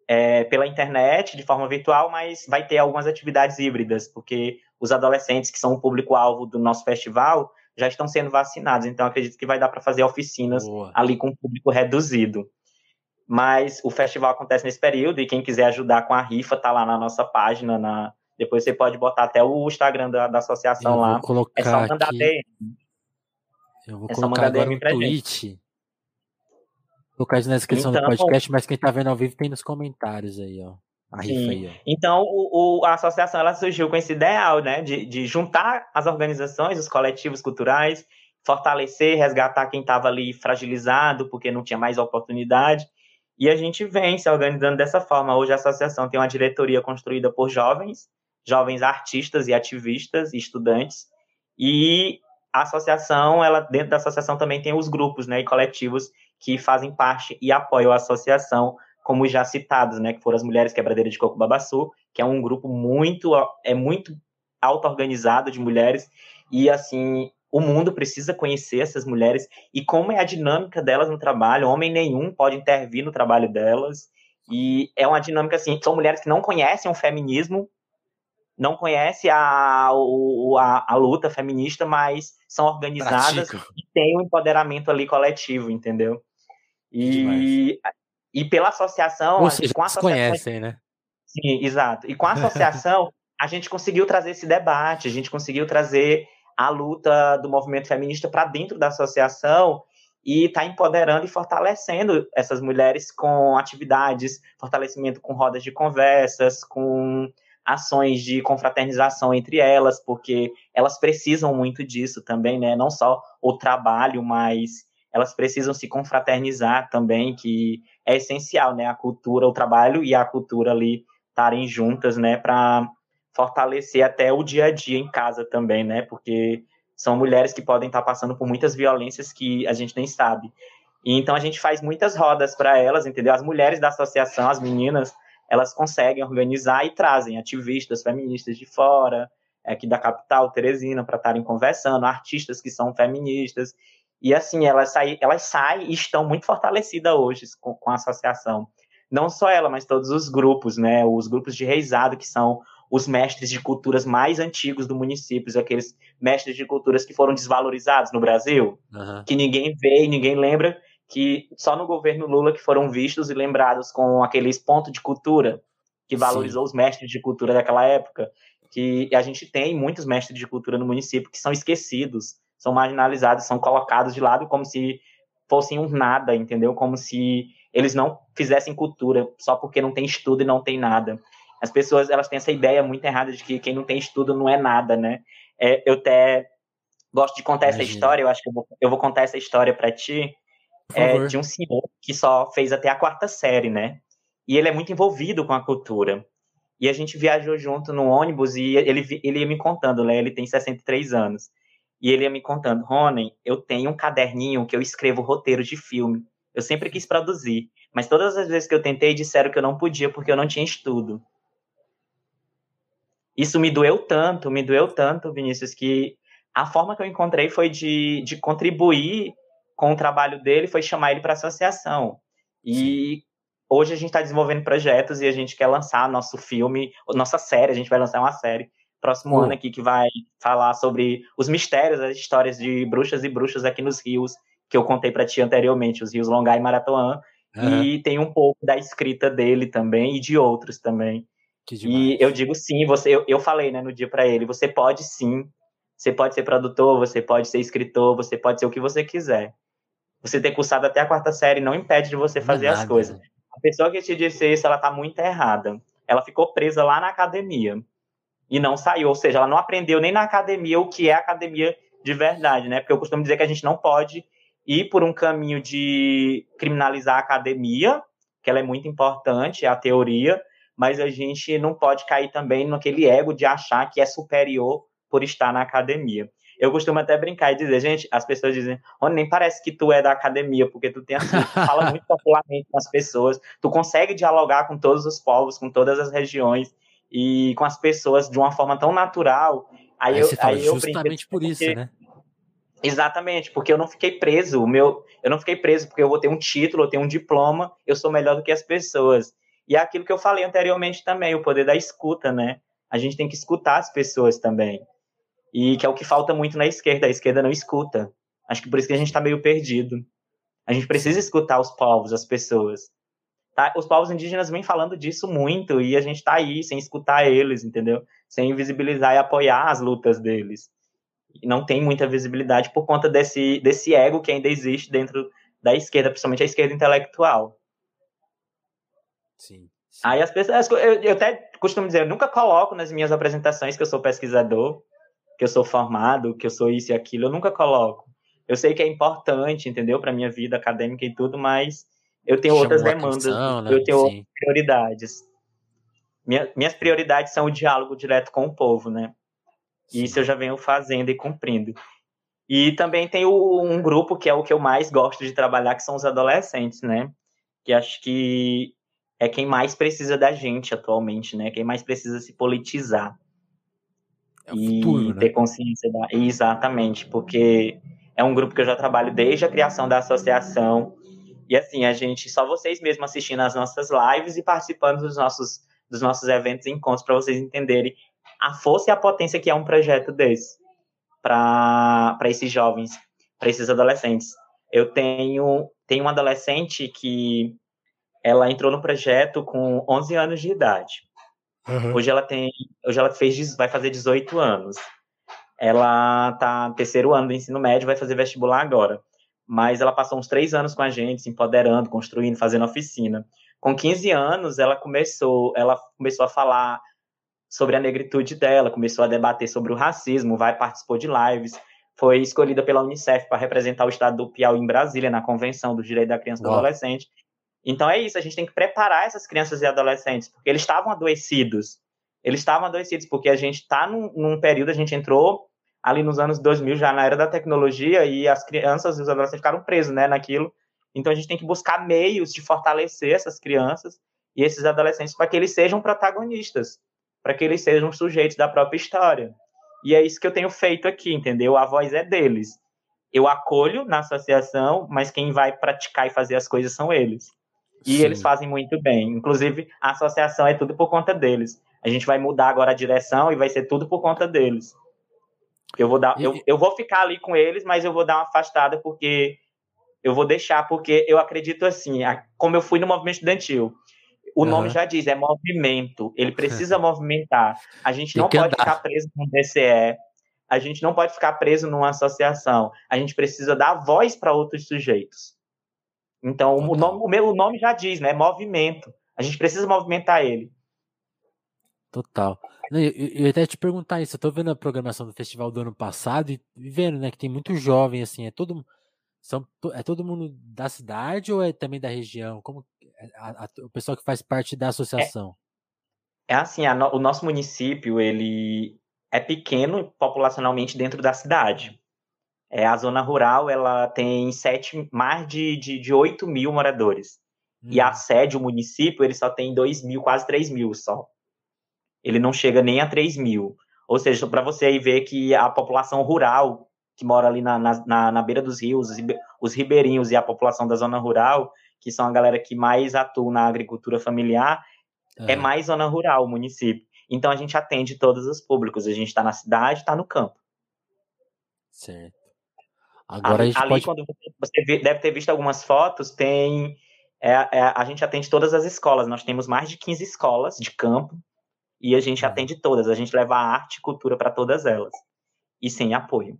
é, pela internet, de forma virtual, mas vai ter algumas atividades híbridas, porque os adolescentes que são o público-alvo do nosso festival já estão sendo vacinados, então acredito que vai dar para fazer oficinas Boa. ali com público reduzido. Mas o festival acontece nesse período e quem quiser ajudar com a rifa tá lá na nossa página, na... depois você pode botar até o Instagram da, da associação lá. é só mandar aqui... DM. Eu vou é colocar agora um tweet. Vou colocar na descrição então, do podcast, mas quem tá vendo ao vivo tem nos comentários aí, ó. Aí, então, o, o, a associação ela surgiu com esse ideal, né, de, de juntar as organizações, os coletivos culturais, fortalecer, resgatar quem estava ali fragilizado, porque não tinha mais oportunidade. E a gente vem se organizando dessa forma. Hoje a associação tem uma diretoria construída por jovens, jovens artistas e ativistas e estudantes. E a associação, ela dentro da associação também tem os grupos, né, e coletivos que fazem parte e apoiam a associação como já citados, né, que foram as Mulheres Quebradeiras de Coco Babaçu, que é um grupo muito é muito auto-organizado de mulheres e assim o mundo precisa conhecer essas mulheres e como é a dinâmica delas no trabalho. Homem nenhum pode intervir no trabalho delas e é uma dinâmica assim, são mulheres que não conhecem o feminismo, não conhecem a, a, a luta feminista, mas são organizadas Pratico. e têm um empoderamento ali coletivo, entendeu? E e pela associação. Ou seja, com a associação, conhecem, né? Sim, exato. E com a associação, a gente conseguiu trazer esse debate, a gente conseguiu trazer a luta do movimento feminista para dentro da associação e está empoderando e fortalecendo essas mulheres com atividades, fortalecimento com rodas de conversas, com ações de confraternização entre elas, porque elas precisam muito disso também, né? Não só o trabalho, mas elas precisam se confraternizar também, que é essencial, né? A cultura, o trabalho e a cultura ali estarem juntas, né? Para fortalecer até o dia a dia em casa também, né? Porque são mulheres que podem estar passando por muitas violências que a gente nem sabe. E então a gente faz muitas rodas para elas, entendeu? As mulheres da associação, as meninas, elas conseguem organizar e trazem ativistas feministas de fora, aqui da capital, Teresina, para estarem conversando, artistas que são feministas. E assim, elas saem, elas saem e estão muito fortalecidas hoje com, com, a associação. Não só ela, mas todos os grupos, né? Os grupos de reizado, que são os mestres de culturas mais antigos do município, aqueles mestres de culturas que foram desvalorizados no Brasil, uhum. que ninguém vê e ninguém lembra, que só no governo Lula que foram vistos e lembrados com aqueles pontos de cultura, que valorizou Sim. os mestres de cultura daquela época. Que a gente tem muitos mestres de cultura no município que são esquecidos, são marginalizados, são colocados de lado como se fossem um nada, entendeu? Como se eles não fizessem cultura só porque não tem estudo e não tem nada. As pessoas elas têm essa ideia muito errada de que quem não tem estudo não é nada, né? É, eu até gosto de contar Imagina. essa história, eu acho que eu vou, eu vou contar essa história para ti, é, de um senhor que só fez até a quarta série, né? E ele é muito envolvido com a cultura. E a gente viajou junto no ônibus e ele, ele ia me contando, né? Ele tem 63 anos. E ele ia me contando, Ronen, eu tenho um caderninho que eu escrevo roteiro de filme. Eu sempre quis produzir, mas todas as vezes que eu tentei disseram que eu não podia porque eu não tinha estudo. Isso me doeu tanto, me doeu tanto, Vinícius, que a forma que eu encontrei foi de, de contribuir com o trabalho dele, foi chamar ele para a associação. E hoje a gente está desenvolvendo projetos e a gente quer lançar nosso filme, nossa série, a gente vai lançar uma série próximo ano aqui, que vai falar sobre os mistérios, as histórias de bruxas e bruxas aqui nos rios, que eu contei para ti anteriormente, os rios Longá e Maratoã. Uhum. E tem um pouco da escrita dele também e de outros também. e eu digo sim, você, eu, eu falei né, no dia para ele, você pode sim, você pode ser produtor, você pode ser escritor, você pode ser o que você quiser. Você ter cursado até a quarta série não impede de você fazer as coisas. A pessoa que te disse isso, ela tá muito errada. Ela ficou presa lá na academia e não saiu, ou seja, ela não aprendeu nem na academia o que é academia de verdade, né? Porque eu costumo dizer que a gente não pode ir por um caminho de criminalizar a academia, que ela é muito importante, é a teoria, mas a gente não pode cair também naquele ego de achar que é superior por estar na academia. Eu costumo até brincar e dizer, gente, as pessoas dizem, oh, nem parece que tu é da academia, porque tu tem assim, tu fala muito popularmente com as pessoas, tu consegue dialogar com todos os povos, com todas as regiões, e com as pessoas de uma forma tão natural. Aí, aí eu, fala, aí justamente por isso, porque... né? Exatamente, porque eu não fiquei preso. O meu, eu não fiquei preso porque eu vou ter um título, eu tenho um diploma, eu sou melhor do que as pessoas. E é aquilo que eu falei anteriormente também, o poder da escuta, né? A gente tem que escutar as pessoas também. E que é o que falta muito na esquerda. A esquerda não escuta. Acho que por isso que a gente está meio perdido. A gente precisa escutar os povos, as pessoas. Tá? Os povos indígenas vêm falando disso muito e a gente está aí sem escutar eles, entendeu? Sem visibilizar e apoiar as lutas deles não tem muita visibilidade por conta desse, desse ego que ainda existe dentro da esquerda, principalmente a esquerda intelectual. Sim. sim. Aí as pessoas, eu, eu, até costumo dizer, eu nunca coloco nas minhas apresentações que eu sou pesquisador, que eu sou formado, que eu sou isso e aquilo, eu nunca coloco. Eu sei que é importante, entendeu, para minha vida acadêmica e tudo, mas eu tenho Chama outras demandas, atenção, né? eu tenho sim. outras prioridades. Minha, minhas prioridades são o diálogo direto com o povo, né? E isso eu já venho fazendo e cumprindo. E também tem o, um grupo que é o que eu mais gosto de trabalhar, que são os adolescentes, né? Que acho que é quem mais precisa da gente atualmente, né? Quem mais precisa se politizar. É e futuro, né? ter consciência da. Exatamente, porque é um grupo que eu já trabalho desde a criação da associação. E assim, a gente, só vocês mesmos assistindo as nossas lives e participando dos nossos, dos nossos eventos e encontros para vocês entenderem a força e a potência que é um projeto desse para esses jovens, para esses adolescentes. Eu tenho, tenho uma adolescente que ela entrou no projeto com 11 anos de idade. Uhum. Hoje ela tem, hoje ela fez, vai fazer 18 anos. Ela tá no terceiro ano do ensino médio, vai fazer vestibular agora. Mas ela passou uns três anos com a gente, se empoderando, construindo, fazendo oficina. Com 15 anos, ela começou, ela começou a falar sobre a negritude dela, começou a debater sobre o racismo, vai participou de lives, foi escolhida pela Unicef para representar o estado do Piauí em Brasília na Convenção do Direito da Criança e do Adolescente. Então é isso, a gente tem que preparar essas crianças e adolescentes, porque eles estavam adoecidos. Eles estavam adoecidos porque a gente está num, num período, a gente entrou ali nos anos 2000, já na era da tecnologia, e as crianças e os adolescentes ficaram presos né, naquilo. Então a gente tem que buscar meios de fortalecer essas crianças e esses adolescentes para que eles sejam protagonistas para que eles sejam sujeitos da própria história. E é isso que eu tenho feito aqui, entendeu? A voz é deles. Eu acolho na associação, mas quem vai praticar e fazer as coisas são eles. E Sim. eles fazem muito bem. Inclusive, a associação é tudo por conta deles. A gente vai mudar agora a direção e vai ser tudo por conta deles. Eu vou dar, e... eu, eu vou ficar ali com eles, mas eu vou dar uma afastada porque eu vou deixar porque eu acredito assim, como eu fui no movimento estudantil, o uhum. nome já diz, é movimento. Ele precisa movimentar. A gente não pode andar. ficar preso num DCE. A gente não pode ficar preso numa associação. A gente precisa dar voz para outros sujeitos. Então, o nome, o meu nome já diz, né? Movimento. A gente precisa movimentar ele. Total. Eu, eu, eu até te perguntar isso. Eu tô vendo a programação do festival do ano passado e vendo, né, que tem muito jovem, assim, é todo são, é todo mundo da cidade ou é também da região? Como é, a, a, o pessoal que faz parte da associação? É, é assim, a, o nosso município ele é pequeno populacionalmente dentro da cidade. É, a zona rural ela tem sete, mais de, de, de 8 mil moradores. Hum. E a hum. sede, o município, ele só tem 2 mil, quase 3 mil só. Ele não chega nem a 3 mil. Ou seja, para você aí ver que a população rural que mora ali na, na, na beira dos rios, os ribeirinhos e a população da zona rural, que são a galera que mais atua na agricultura familiar, é, é mais zona rural o município. Então a gente atende todos os públicos. A gente está na cidade, está no campo. Certo. Agora ali, a gente pode... quando você deve ter visto algumas fotos, tem é, é, a gente atende todas as escolas. Nós temos mais de 15 escolas de campo e a gente uhum. atende todas. A gente leva arte e cultura para todas elas. E sem apoio.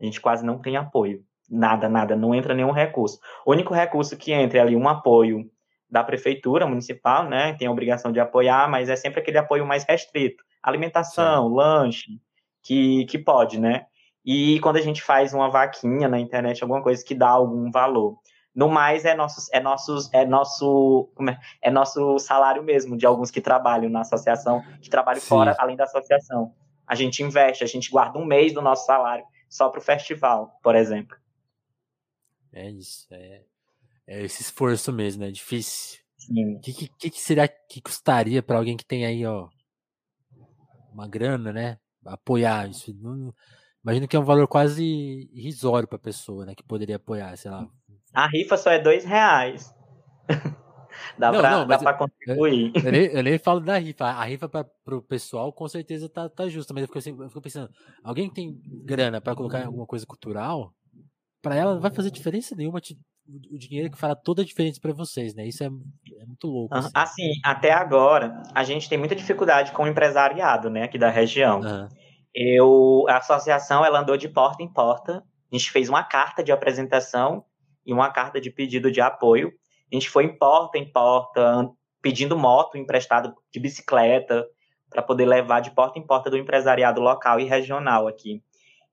A gente quase não tem apoio. Nada, nada, não entra nenhum recurso. O único recurso que entra é ali um apoio da prefeitura municipal, né? Tem a obrigação de apoiar, mas é sempre aquele apoio mais restrito. Alimentação, Sim. lanche, que, que pode, né? E quando a gente faz uma vaquinha na internet, alguma coisa que dá algum valor. No mais, é, nossos, é, nossos, é, nosso, é, é nosso salário mesmo, de alguns que trabalham na associação, que trabalham Sim. fora, além da associação. A gente investe, a gente guarda um mês do nosso salário só para o festival, por exemplo. É isso, é, é esse esforço mesmo, é difícil. Sim. O que, que, que será que custaria para alguém que tem aí, ó, uma grana, né? Apoiar isso. Não, imagino que é um valor quase irrisório para a pessoa, né? Que poderia apoiar, sei lá. A rifa só é dois reais. dá para contribuir. Eu, eu, nem, eu, nem, falo da rifa. A rifa para o pessoal com certeza tá, tá justa, mas eu fico, assim, eu fico pensando, alguém que tem grana para colocar em alguma coisa cultural, para ela não vai fazer diferença nenhuma o dinheiro que fará toda a diferença para vocês, né? Isso é, é muito louco. Assim. assim. até agora, a gente tem muita dificuldade com o empresariado, né, aqui da região. Uhum. Eu, a associação, ela andou de porta em porta. A gente fez uma carta de apresentação e uma carta de pedido de apoio. A gente foi em porta em porta, pedindo moto emprestado de bicicleta para poder levar de porta em porta do empresariado local e regional aqui.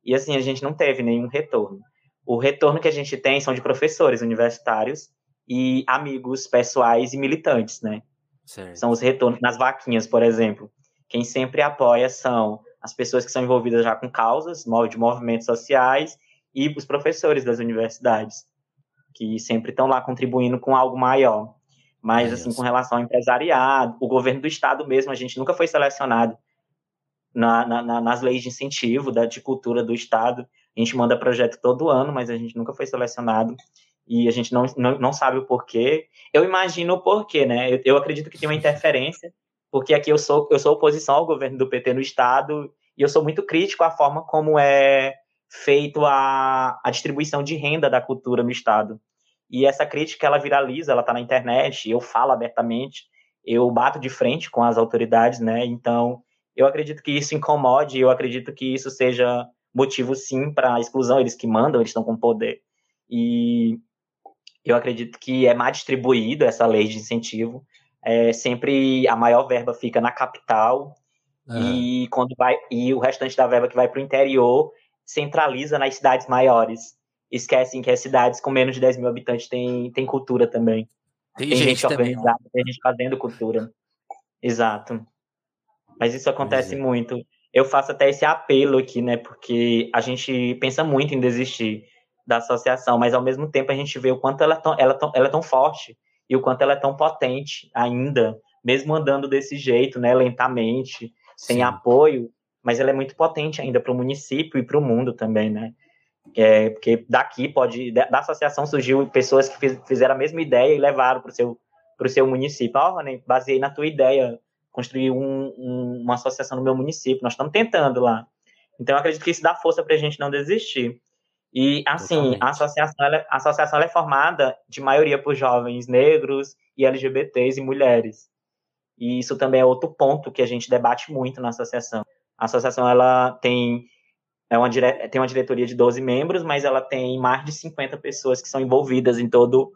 E assim, a gente não teve nenhum retorno. O retorno que a gente tem são de professores universitários e amigos pessoais e militantes, né? Certo. São os retornos nas vaquinhas, por exemplo. Quem sempre apoia são as pessoas que são envolvidas já com causas de movimentos sociais e os professores das universidades, que sempre estão lá contribuindo com algo maior. Mas, é assim, com relação ao empresariado, o governo do estado mesmo, a gente nunca foi selecionado na, na, nas leis de incentivo da, de cultura do estado. A gente manda projeto todo ano, mas a gente nunca foi selecionado e a gente não, não, não sabe o porquê. Eu imagino o porquê, né? Eu, eu, acredito que tem uma interferência, porque aqui eu sou, eu sou oposição ao governo do PT no Estado e eu sou muito crítico à forma como é feito a, a distribuição de renda da cultura no Estado. E essa crítica, ela viraliza, ela está na internet, eu falo abertamente, eu bato de frente com as autoridades, né? Então, eu acredito que isso incomode, eu acredito que isso seja motivo sim para a exclusão, eles que mandam, eles estão com poder. E eu acredito que é mal distribuído essa lei de incentivo. É, sempre a maior verba fica na capital uhum. e quando vai e o restante da verba que vai para o interior centraliza nas cidades maiores. Esquecem que as cidades com menos de 10 mil habitantes têm, têm cultura também. Tem, tem gente, gente organizada, tem gente fazendo cultura. Exato. Mas isso acontece é. muito eu faço até esse apelo aqui, né? Porque a gente pensa muito em desistir da associação, mas ao mesmo tempo a gente vê o quanto ela é tão, ela, é ela é tão forte e o quanto ela é tão potente ainda, mesmo andando desse jeito, né? Lentamente, sem Sim. apoio, mas ela é muito potente ainda para o município e para o mundo também, né? É, porque daqui pode, da associação surgiu pessoas que fizeram a mesma ideia e levaram para o seu, seu município. Ó, oh, né, baseei na tua ideia, construir um, um, uma associação no meu município. Nós estamos tentando lá. Então, eu acredito que isso dá força para a gente não desistir. E, assim, a associação, ela, a associação é formada de maioria por jovens negros e LGBTs e mulheres. E isso também é outro ponto que a gente debate muito na associação. A associação, ela tem, é uma, dire... tem uma diretoria de 12 membros, mas ela tem mais de 50 pessoas que são envolvidas em todo,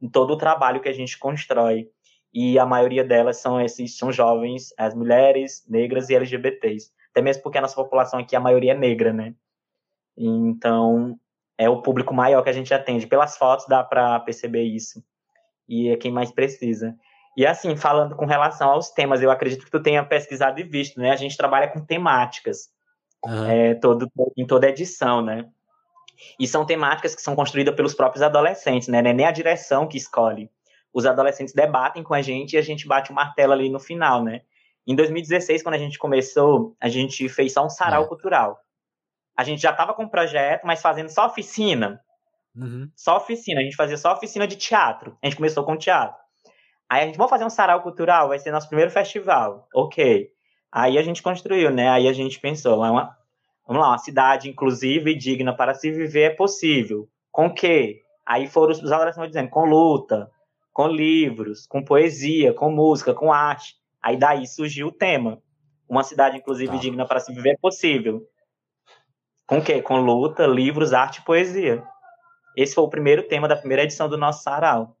em todo o trabalho que a gente constrói e a maioria delas são esses são jovens, as mulheres, negras e LGBTs. Até mesmo porque a nossa população aqui a maioria é negra, né? Então, é o público maior que a gente atende. Pelas fotos dá para perceber isso. E é quem mais precisa. E assim, falando com relação aos temas, eu acredito que tu tenha pesquisado e visto, né? A gente trabalha com temáticas uhum. é, todo, em toda edição, né? E são temáticas que são construídas pelos próprios adolescentes, né? Não é nem a direção que escolhe os adolescentes debatem com a gente e a gente bate o martelo ali no final, né? Em 2016, quando a gente começou, a gente fez só um sarau é. cultural. A gente já estava com o projeto, mas fazendo só oficina. Uhum. Só oficina. A gente fazia só oficina de teatro. A gente começou com teatro. Aí a gente, vamos fazer um sarau cultural, vai ser nosso primeiro festival. Ok. Aí a gente construiu, né? Aí a gente pensou, é uma, vamos lá, uma cidade inclusiva e digna para se viver é possível. Com o quê? Aí foram os adolescentes dizendo, com luta, com livros, com poesia, com música, com arte. Aí daí surgiu o tema. Uma cidade, inclusive, tá. digna para se viver é possível. Com o quê? Com luta, livros, arte e poesia. Esse foi o primeiro tema da primeira edição do nosso sarau.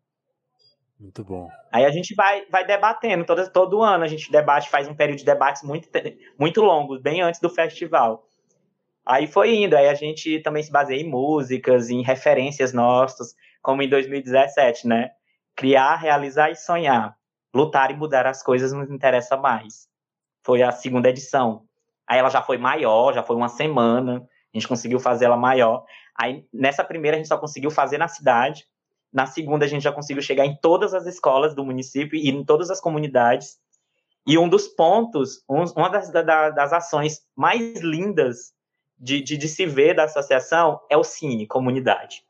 Muito bom. Aí a gente vai, vai debatendo todo, todo ano. A gente debate, faz um período de debates muito, muito longo, bem antes do festival. Aí foi indo. Aí a gente também se baseia em músicas, em referências nossas, como em 2017, né? Criar, realizar e sonhar. Lutar e mudar as coisas nos interessa mais. Foi a segunda edição. Aí ela já foi maior, já foi uma semana. A gente conseguiu fazer ela maior. Aí nessa primeira a gente só conseguiu fazer na cidade. Na segunda a gente já conseguiu chegar em todas as escolas do município e em todas as comunidades. E um dos pontos, um, uma das, da, das ações mais lindas de, de, de se ver da associação é o Cine Comunidade.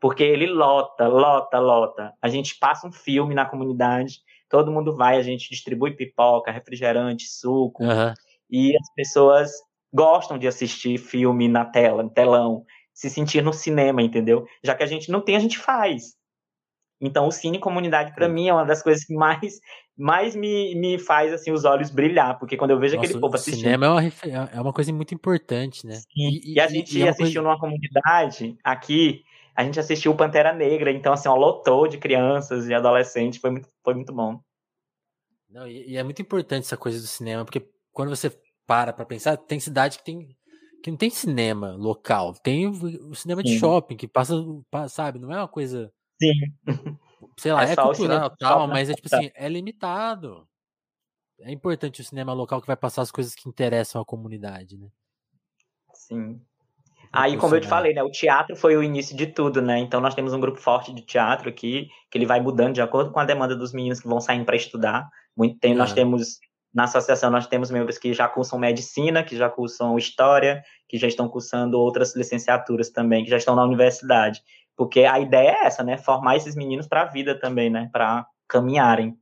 Porque ele lota, lota, lota. A gente passa um filme na comunidade, todo mundo vai, a gente distribui pipoca, refrigerante, suco, uhum. e as pessoas gostam de assistir filme na tela, no telão, se sentir no cinema, entendeu? Já que a gente não tem, a gente faz. Então, o Cine Comunidade, para mim, é uma das coisas que mais, mais me, me faz assim, os olhos brilhar, porque quando eu vejo Nossa, aquele povo assistindo. Cinema é uma, é uma coisa muito importante, né? E, e a gente e, assistiu coisa... numa comunidade aqui, a gente assistiu Pantera Negra, então, assim, ó, lotou de crianças e adolescentes, foi muito, foi muito bom. Não, e, e é muito importante essa coisa do cinema, porque quando você para pra pensar, tem cidade que tem que não tem cinema local, tem o, cinema de Sim. shopping, que passa, sabe, não é uma coisa Sim. Sei lá, é, é cultural tal, mas é tipo assim, é limitado. É importante o cinema local que vai passar as coisas que interessam à comunidade, né? Sim. Aí, como eu te falei, né, o teatro foi o início de tudo, né? Então nós temos um grupo forte de teatro aqui, que ele vai mudando de acordo com a demanda dos meninos que vão saindo para estudar. Muito tem, nós temos na associação nós temos membros que já cursam medicina, que já cursam história, que já estão cursando outras licenciaturas também, que já estão na universidade. Porque a ideia é essa, né? Formar esses meninos para a vida também, né? Para caminharem.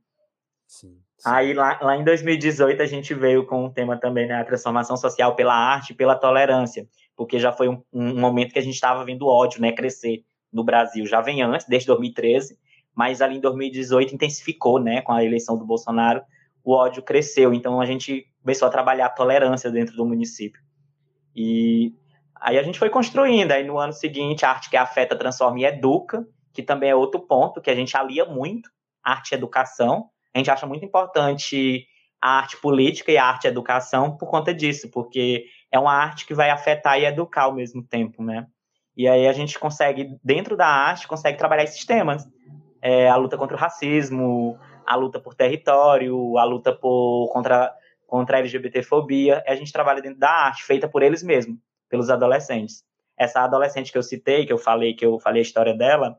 Sim, sim. Aí lá, lá em 2018 a gente veio com um tema também, né? A transformação social pela arte e pela tolerância. Porque já foi um, um momento que a gente estava vendo ódio, né? Crescer no Brasil. Já vem antes, desde 2013, mas ali em 2018 intensificou, né? Com a eleição do Bolsonaro, o ódio cresceu. Então a gente começou a trabalhar a tolerância dentro do município. E Aí a gente foi construindo. Aí no ano seguinte, a arte que afeta, transforma e educa, que também é outro ponto que a gente alia muito, arte e educação. A gente acha muito importante a arte política e a arte educação por conta disso, porque é uma arte que vai afetar e educar ao mesmo tempo, né? E aí a gente consegue, dentro da arte, consegue trabalhar esses temas. É, a luta contra o racismo, a luta por território, a luta por, contra, contra a LGBTfobia. A gente trabalha dentro da arte, feita por eles mesmos pelos adolescentes. Essa adolescente que eu citei, que eu falei, que eu falei a história dela,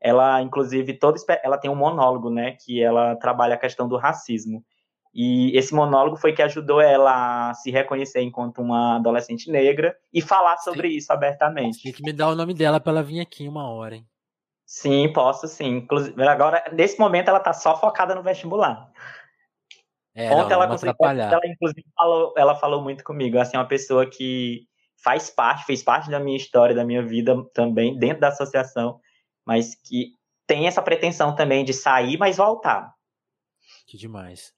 ela inclusive toda ela tem um monólogo, né, que ela trabalha a questão do racismo. E esse monólogo foi que ajudou ela a se reconhecer enquanto uma adolescente negra e falar sobre sim. isso abertamente. Tem que me dar o nome dela para ela vir aqui uma hora, hein? Sim, posso sim. Inclusive, agora, nesse momento, ela tá só focada no vestibular. É, Ontem não, ela conseguiu. Ela, inclusive, falou, ela falou muito comigo. Assim, uma pessoa que faz parte, fez parte da minha história, da minha vida também, dentro da associação, mas que tem essa pretensão também de sair, mas voltar. Que demais.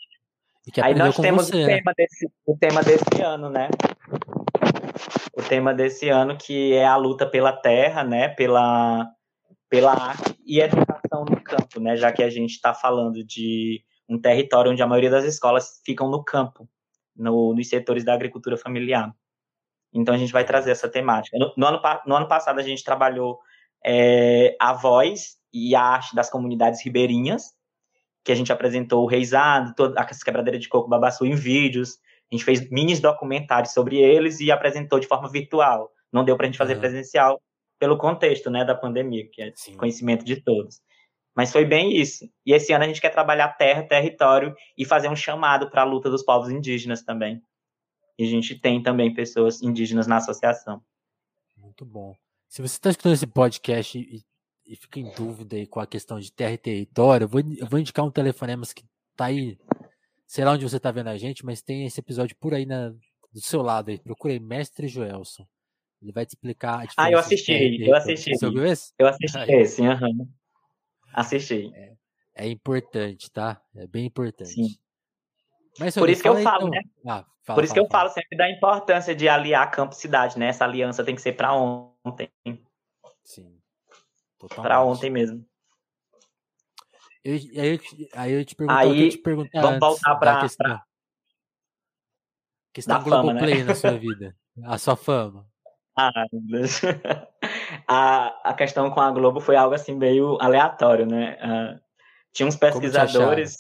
Que Aí nós temos você, o, tema desse, o tema desse ano, né? O tema desse ano que é a luta pela terra, né? Pela, pela arte e educação no campo, né? Já que a gente está falando de um território onde a maioria das escolas ficam no campo, no, nos setores da agricultura familiar. Então a gente vai trazer essa temática. No, no ano, no ano passado a gente trabalhou é, a voz e a arte das comunidades ribeirinhas, que a gente apresentou o reizado, toda a quebradeira de coco babaçu em vídeos. A gente fez mini documentários sobre eles e apresentou de forma virtual. Não deu para a gente fazer uhum. presencial pelo contexto né, da pandemia, que é Sim. conhecimento de todos. Mas foi bem isso. E esse ano a gente quer trabalhar terra, território e fazer um chamado para a luta dos povos indígenas também. E a gente tem também pessoas indígenas na associação. Muito bom. Se você está escutando esse podcast e, e, fica em dúvida aí com a questão de terra e território, eu vou, eu vou indicar um telefonema que está aí, sei lá onde você está vendo a gente, mas tem esse episódio por aí na, do seu lado aí. Procurei Mestre Joelson. Ele vai te explicar. ah, eu assisti, eu assisti. Você ouviu esse? Eu assisti esse, aham. Uhum. Assisti. É, é, importante, tá? É bem importante. Sim. Mas, Por isso que eu falo, então... né? Ah, Fala, Por isso fala, que eu falo sempre da importância de aliar campo e cidade, né? Essa aliança tem que ser para ontem. Sim. Para ontem mesmo. Eu, aí, eu, aí eu te pergunto, aí, eu te perguntar vamos voltar para questão, pra... questão da fama, né? na sua vida, a sua fama. Ah, a, a questão com a Globo foi algo assim meio aleatório, né? Uh, tinha uns pesquisadores,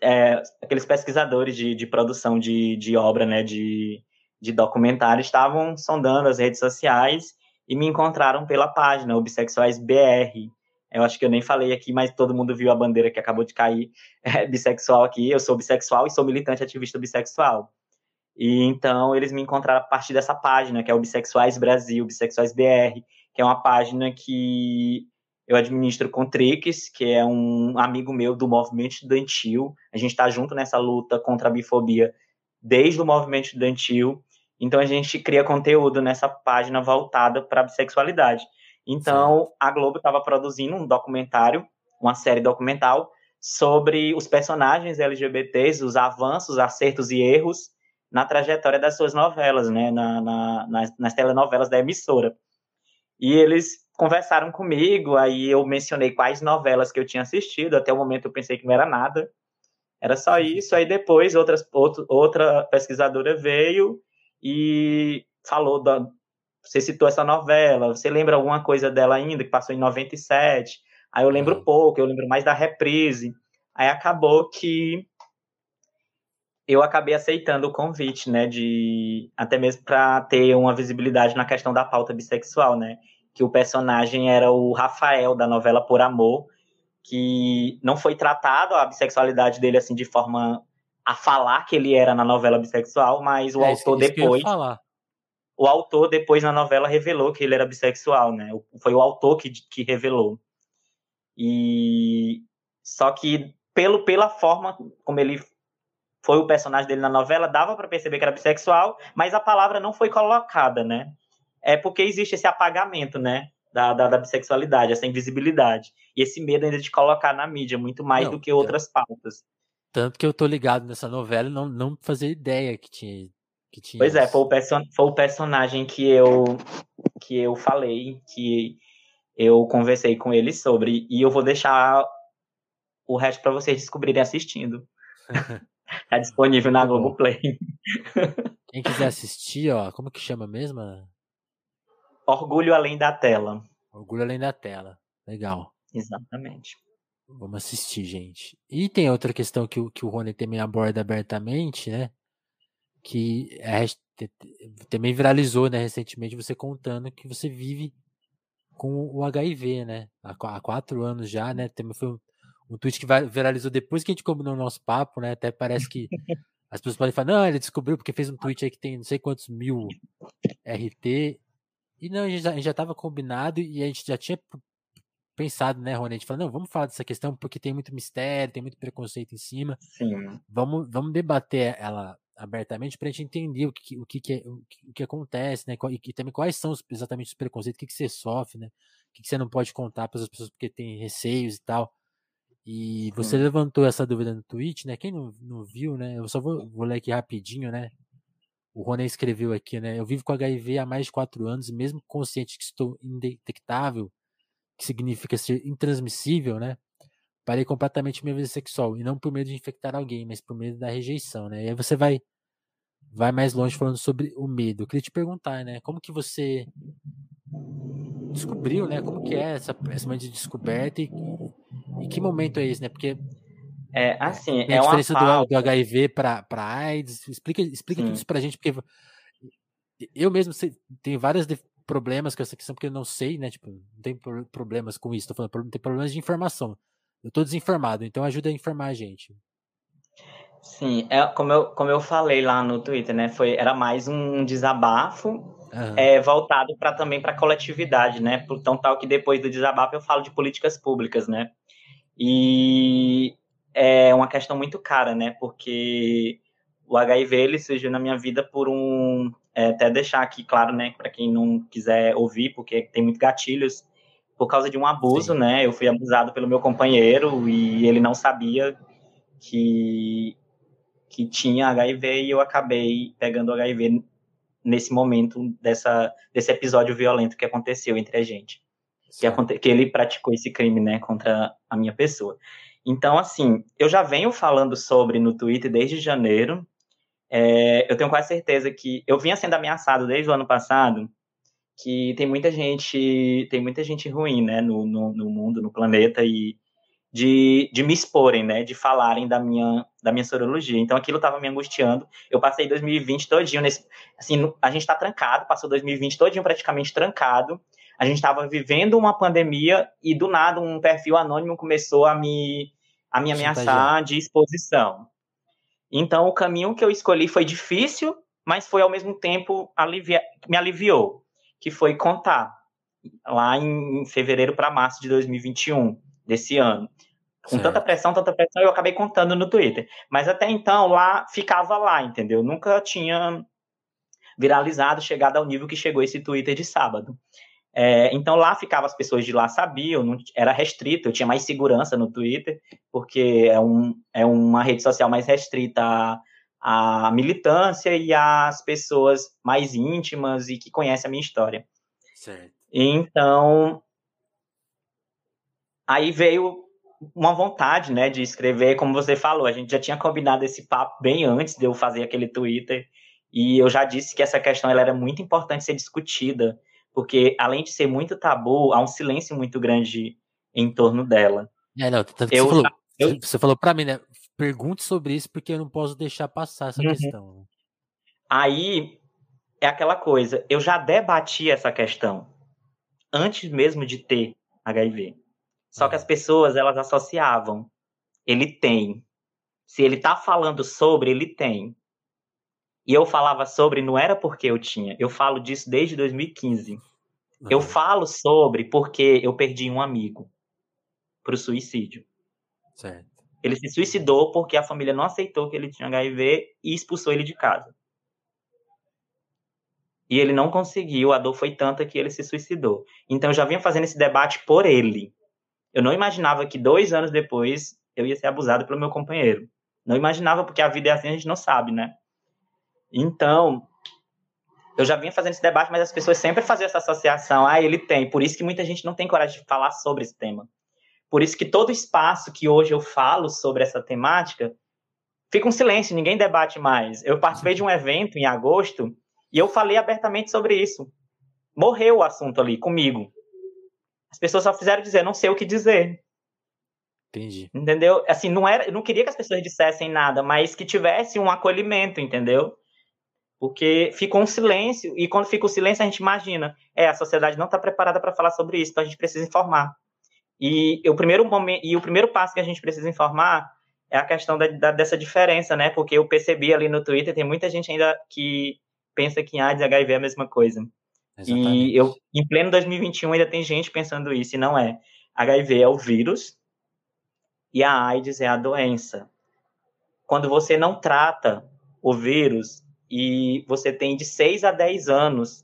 é, aqueles pesquisadores de, de produção de, de obra, né, de, de documentário, estavam sondando as redes sociais e me encontraram pela página Obsexuais BR. Eu acho que eu nem falei aqui, mas todo mundo viu a bandeira que acabou de cair é, bissexual aqui. Eu sou bissexual e sou militante ativista bissexual. E então eles me encontraram a partir dessa página, que é o Bissexuais Brasil, Bissexuais BR, que é uma página que eu administro com Trix, que é um amigo meu do movimento estudantil. A gente está junto nessa luta contra a bifobia desde o movimento estudantil. Então a gente cria conteúdo nessa página voltada para a bissexualidade. Então Sim. a Globo estava produzindo um documentário, uma série documental sobre os personagens LGBTs, os avanços, acertos e erros na trajetória das suas novelas, né, na, na, nas, nas telenovelas da emissora. E eles conversaram comigo, aí eu mencionei quais novelas que eu tinha assistido, até o momento eu pensei que não era nada, era só isso, aí depois outras, outro, outra pesquisadora veio e falou da, você citou essa novela, você lembra alguma coisa dela ainda, que passou em 97? Aí eu lembro uhum. pouco, eu lembro mais da reprise. Aí acabou que eu acabei aceitando o convite, né, de até mesmo para ter uma visibilidade na questão da pauta bissexual, né, que o personagem era o Rafael da novela Por Amor, que não foi tratado a bissexualidade dele assim de forma a falar que ele era na novela bissexual, mas o é, autor isso, depois o autor depois na novela revelou que ele era bissexual, né? Foi o autor que, que revelou. E só que pelo pela forma como ele foi o personagem dele na novela, dava para perceber que era bissexual, mas a palavra não foi colocada, né? É porque existe esse apagamento, né? Da, da, da bissexualidade, essa invisibilidade. E esse medo ainda de colocar na mídia, muito mais não, do que outras pautas. Tanto que eu tô ligado nessa novela e não, não fazia ideia que tinha. Que tinha pois é, foi o, person foi o personagem que eu, que eu falei, que eu conversei com ele sobre. E eu vou deixar o resto para vocês descobrirem assistindo. Tá disponível na Globoplay. Quem quiser assistir, ó, como que chama mesmo? Orgulho Além da Tela. Orgulho Além da Tela. Legal. Exatamente. Vamos assistir, gente. E tem outra questão que, o, que o Rony também aborda abertamente, né? Que é, também viralizou, né, recentemente, você contando que você vive com o HIV, né? Há, há quatro anos já, né? Também foi um tweet que viralizou depois que a gente combinou o nosso papo, né? Até parece que as pessoas podem falar, não, ele descobriu porque fez um tweet aí que tem não sei quantos mil RT. E não, a gente já, a gente já tava combinado e a gente já tinha pensado, né, Rony? A gente falou, não, vamos falar dessa questão porque tem muito mistério, tem muito preconceito em cima. Sim. Vamos, vamos debater ela abertamente para a gente entender o que, o que, que, é, o que, o que acontece, né? E, e, também quais são os, exatamente os preconceitos, o que, que você sofre, né? O que, que você não pode contar para as pessoas porque tem receios e tal. E você hum. levantou essa dúvida no tweet, né? Quem não, não viu, né? Eu só vou, vou ler aqui rapidinho, né? O Rony escreveu aqui, né? Eu vivo com HIV há mais de quatro anos e mesmo consciente que estou indetectável, que significa ser intransmissível, né? Parei completamente minha vida sexual e não por medo de infectar alguém, mas por medo da rejeição, né? E aí você vai vai mais longe falando sobre o medo. Eu queria te perguntar, né? Como que você descobriu, né? Como que é essa, essa de descoberta e, e que momento é esse, né? Porque é assim, é a diferença do, do, HIV para AIDS. Explica, explica tudo isso pra gente, porque eu mesmo sei, tenho vários problemas com essa questão, porque eu não sei, né? Tipo, não tem problemas com isso, tô falando, tem problemas de informação. Eu tô desinformado, então ajuda a informar a gente. Sim, é, como, eu, como eu falei lá no Twitter, né? Foi, era mais um desabafo uhum. é, voltado para também para a coletividade, né? Então, tal que depois do desabafo eu falo de políticas públicas, né? E é uma questão muito cara, né? Porque o HIV ele surgiu na minha vida por um. É, até deixar aqui claro, né? Para quem não quiser ouvir, porque tem muitos gatilhos. Por causa de um abuso, Sim. né? Eu fui abusado pelo meu companheiro e ele não sabia que, que tinha HIV e eu acabei pegando HIV nesse momento dessa, desse episódio violento que aconteceu entre a gente que, que ele praticou esse crime, né, contra a minha pessoa. Então, assim, eu já venho falando sobre no Twitter desde janeiro. É, eu tenho quase certeza que eu vinha sendo ameaçado desde o ano passado que tem muita gente, tem muita gente ruim, né, no, no, no mundo, no planeta e de, de me exporem, né, de falarem da minha da minha sorologia. Então aquilo estava me angustiando. Eu passei 2020 todinho nesse, assim, a gente está trancado, passou 2020 todinho praticamente trancado a gente estava vivendo uma pandemia e do nada um perfil anônimo começou a me, a me ameaçar de exposição. Então o caminho que eu escolhi foi difícil, mas foi ao mesmo tempo alivia, me aliviou, que foi contar lá em fevereiro para março de 2021 desse ano. Com certo. tanta pressão, tanta pressão, eu acabei contando no Twitter. Mas até então lá ficava lá, entendeu? Nunca tinha viralizado, chegado ao nível que chegou esse Twitter de sábado. É, então lá ficava as pessoas de lá sabiam, não, era restrito, eu tinha mais segurança no Twitter, porque é, um, é uma rede social mais restrita à, à militância e às pessoas mais íntimas e que conhecem a minha história. Certo. Então, aí veio uma vontade, né, de escrever, como você falou, a gente já tinha combinado esse papo bem antes de eu fazer aquele Twitter, e eu já disse que essa questão ela era muito importante ser discutida, porque além de ser muito tabu, há um silêncio muito grande em torno dela. É, não, tanto eu, você falou, eu... você falou para mim, né, pergunte sobre isso, porque eu não posso deixar passar essa uhum. questão. Né. Aí, é aquela coisa, eu já debati essa questão, antes mesmo de ter HIV. Só que as pessoas, elas associavam. Ele tem. Se ele tá falando sobre, ele tem. E eu falava sobre, não era porque eu tinha. Eu falo disso desde 2015. Uhum. Eu falo sobre porque eu perdi um amigo pro suicídio. Certo. Ele se suicidou porque a família não aceitou que ele tinha HIV e expulsou ele de casa. E ele não conseguiu, a dor foi tanta que ele se suicidou. Então eu já vinha fazendo esse debate por ele. Eu não imaginava que dois anos depois eu ia ser abusado pelo meu companheiro. Não imaginava, porque a vida é assim, a gente não sabe, né? Então, eu já vinha fazendo esse debate, mas as pessoas sempre faziam essa associação. Ah, ele tem. Por isso que muita gente não tem coragem de falar sobre esse tema. Por isso que todo espaço que hoje eu falo sobre essa temática fica um silêncio, ninguém debate mais. Eu participei de um evento em agosto e eu falei abertamente sobre isso. Morreu o assunto ali comigo. As pessoas só fizeram dizer, não sei o que dizer. Entendi. Entendeu? Assim, não era, eu não queria que as pessoas dissessem nada, mas que tivesse um acolhimento, entendeu? Porque ficou um silêncio, e quando fica o silêncio, a gente imagina, é, a sociedade não está preparada para falar sobre isso, então a gente precisa informar. E o primeiro momento, e o primeiro passo que a gente precisa informar é a questão da, da, dessa diferença, né? Porque eu percebi ali no Twitter, tem muita gente ainda que pensa que AIDS e HIV é a mesma coisa. Exatamente. E eu, em pleno 2021, ainda tem gente pensando isso, e não é. HIV é o vírus e a AIDS é a doença. Quando você não trata o vírus e você tem de 6 a 10 anos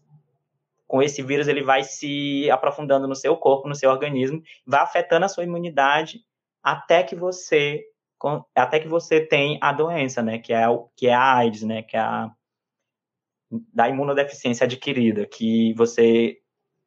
com esse vírus, ele vai se aprofundando no seu corpo, no seu organismo, vai afetando a sua imunidade até que você até que você tem a doença, né, que é o que é a AIDS, né, que é a da imunodeficiência adquirida que você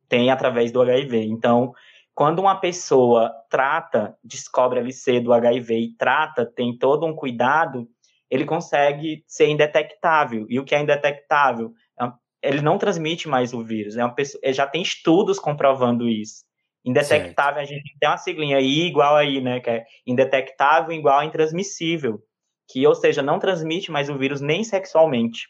tem através do HIV. Então, quando uma pessoa trata, descobre a LC do HIV e trata, tem todo um cuidado, ele consegue ser indetectável. E o que é indetectável? É ele não transmite mais o vírus. É uma pessoa, já tem estudos comprovando isso. Indetectável, certo. a gente tem uma siglinha I igual aí, né? Que é indetectável igual a intransmissível. Que, ou seja, não transmite mais o vírus nem sexualmente.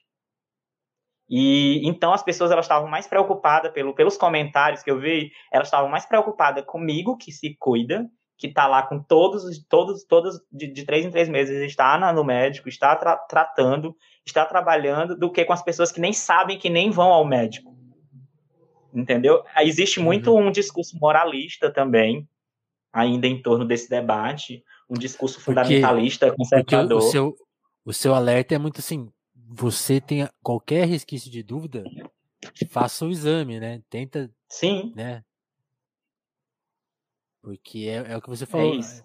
E então as pessoas elas estavam mais preocupadas pelo, pelos comentários que eu vi, elas estavam mais preocupadas comigo que se cuida, que está lá com todos todos todos de, de, três em três meses está no médico, está tra tratando, está trabalhando, do que com as pessoas que nem sabem que nem vão ao médico. Entendeu? Existe muito uhum. um discurso moralista também ainda em torno desse debate, um discurso fundamentalista, porque, conservador. Porque o, seu, o seu alerta é muito assim, você tem qualquer resquício de dúvida, faça o exame, né? Tenta. Sim. Né? Porque é, é o que você falou. É isso.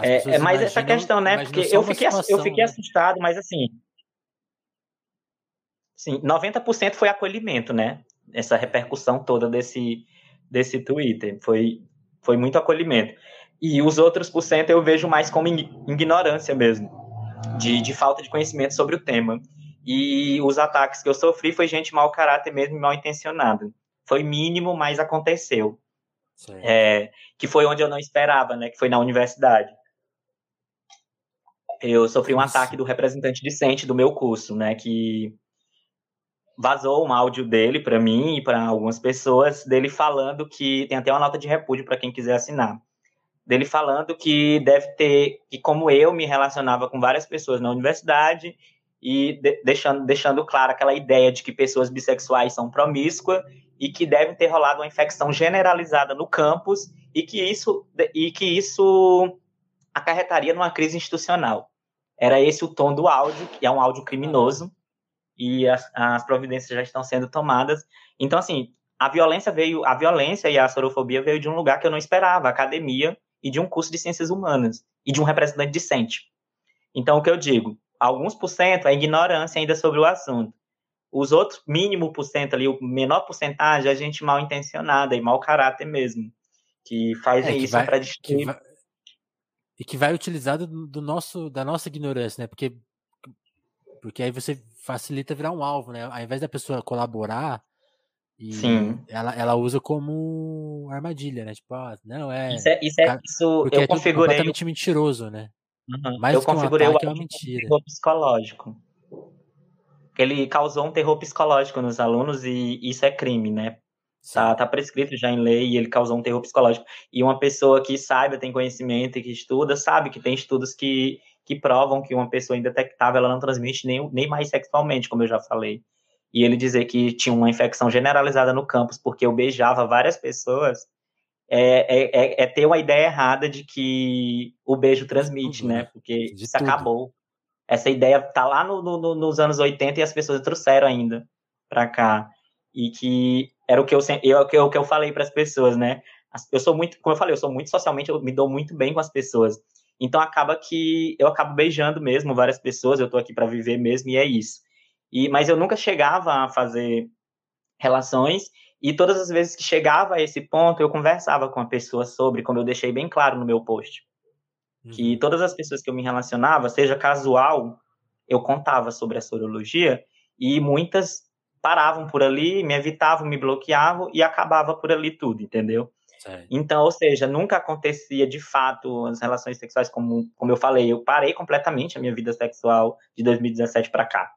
É, é mais essa questão, né? Porque eu fiquei, situação, eu fiquei né? assustado, mas assim. Sim, 90% foi acolhimento, né? Essa repercussão toda desse, desse Twitter. Foi, foi muito acolhimento. E os outros por cento eu vejo mais como ignorância mesmo, de, de falta de conhecimento sobre o tema. E os ataques que eu sofri foi gente mau caráter mesmo, mal intencionada. Foi mínimo, mas aconteceu. É, que foi onde eu não esperava, né? Que foi na universidade. Eu sofri um ataque do representante discente do meu curso, né? Que vazou um áudio dele para mim e para algumas pessoas, dele falando que tem até uma nota de repúdio para quem quiser assinar. Dele falando que deve ter, que como eu me relacionava com várias pessoas na universidade e de, deixando, deixando claro aquela ideia de que pessoas bissexuais são promíscuas e que deve ter rolado uma infecção generalizada no campus e que isso, e que isso acarretaria numa crise institucional. Era esse o tom do áudio, que é um áudio criminoso, e as, as providências já estão sendo tomadas. Então, assim, a violência veio, a violência e a sorofobia veio de um lugar que eu não esperava, academia e de um curso de ciências humanas e de um representante discente. Então, o que eu digo? Alguns por cento é ignorância ainda sobre o assunto. Os outros, mínimo por cento ali, o menor porcentagem, é gente mal intencionada e mau caráter mesmo, que fazem é, que isso para destruir. Vai, e que vai utilizar do, nosso, da nossa ignorância, né? Porque, porque aí você facilita virar um alvo, né? Ao invés da pessoa colaborar, e Sim. Ela, ela usa como armadilha, né? Tipo, ah, não, é. Isso, é, isso, é, isso eu é configurei. completamente mentaroso, né? Uhum. Mais eu configurei um ataque, o é uma mentira. psicológico. Ele causou um terror psicológico nos alunos e isso é crime, né? Tá, tá prescrito já em lei e ele causou um terror psicológico. E uma pessoa que saiba, tem conhecimento e que estuda, sabe que tem estudos que, que provam que uma pessoa indetectável ela não transmite nem, nem mais sexualmente, como eu já falei. E ele dizer que tinha uma infecção generalizada no campus porque eu beijava várias pessoas é, é, é, é ter uma ideia errada de que o beijo transmite, né? né? Porque isso tudo. acabou. Essa ideia tá lá no, no, nos anos 80 e as pessoas trouxeram ainda para cá. E que era o que eu, eu, o que eu falei para as pessoas, né? Eu sou muito, como eu falei, eu sou muito socialmente, eu me dou muito bem com as pessoas. Então acaba que eu acabo beijando mesmo várias pessoas, eu tô aqui para viver mesmo e é isso. E mas eu nunca chegava a fazer relações e todas as vezes que chegava a esse ponto, eu conversava com a pessoa sobre, como eu deixei bem claro no meu post. Uhum. Que todas as pessoas que eu me relacionava, seja casual, eu contava sobre a sorologia e muitas paravam por ali, me evitavam, me bloqueavam e acabava por ali tudo, entendeu? Então, ou seja, nunca acontecia de fato as relações sexuais como, como eu falei, eu parei completamente a minha vida sexual de 2017 para cá.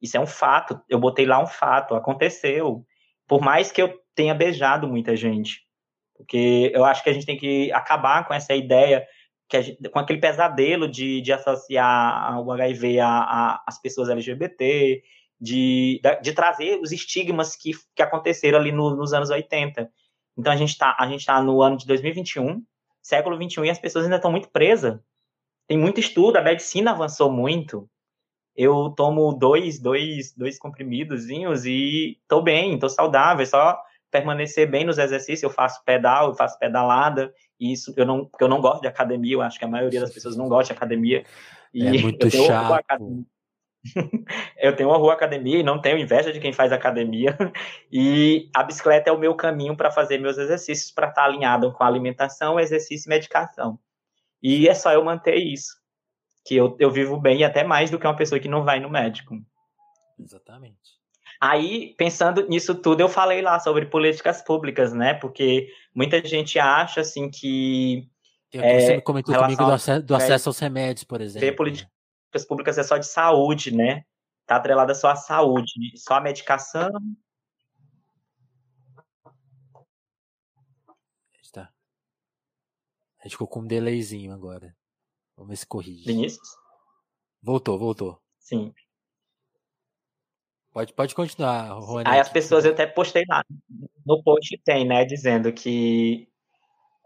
Isso é um fato, eu botei lá um fato, aconteceu. Por mais que eu tenha beijado muita gente. Porque eu acho que a gente tem que acabar com essa ideia, gente, com aquele pesadelo de, de associar o HIV às pessoas LGBT, de, de trazer os estigmas que, que aconteceram ali no, nos anos 80. Então a gente está tá no ano de 2021, século 21, e as pessoas ainda estão muito presas. Tem muito estudo, a medicina avançou muito. Eu tomo dois, dois, dois comprimidozinhos e estou bem, estou saudável, é só permanecer bem nos exercícios, eu faço pedal, eu faço pedalada, e isso eu não, porque eu não gosto de academia, eu acho que a maioria das pessoas não gosta de academia. E é muito chato. eu tenho uma rua academia e não tenho inveja de quem faz academia. E a bicicleta é o meu caminho para fazer meus exercícios, para estar tá alinhado com alimentação, exercício e medicação. E é só eu manter isso, que eu, eu vivo bem até mais do que uma pessoa que não vai no médico. Exatamente. Aí, pensando nisso tudo, eu falei lá sobre políticas públicas, né? Porque muita gente acha assim que. Eu, é, você comentou comigo do acesso, do acesso aos remédios, por exemplo. Ver política políticas públicas é só de saúde, né? Tá atrelada só à saúde, só à medicação. Está. A gente ficou com um delayzinho agora. Vamos ver se corrige. Vinícius? Voltou, voltou. Sim. Pode, pode continuar, Rony. Aí as pessoas, eu até postei lá. No post tem, né? Dizendo que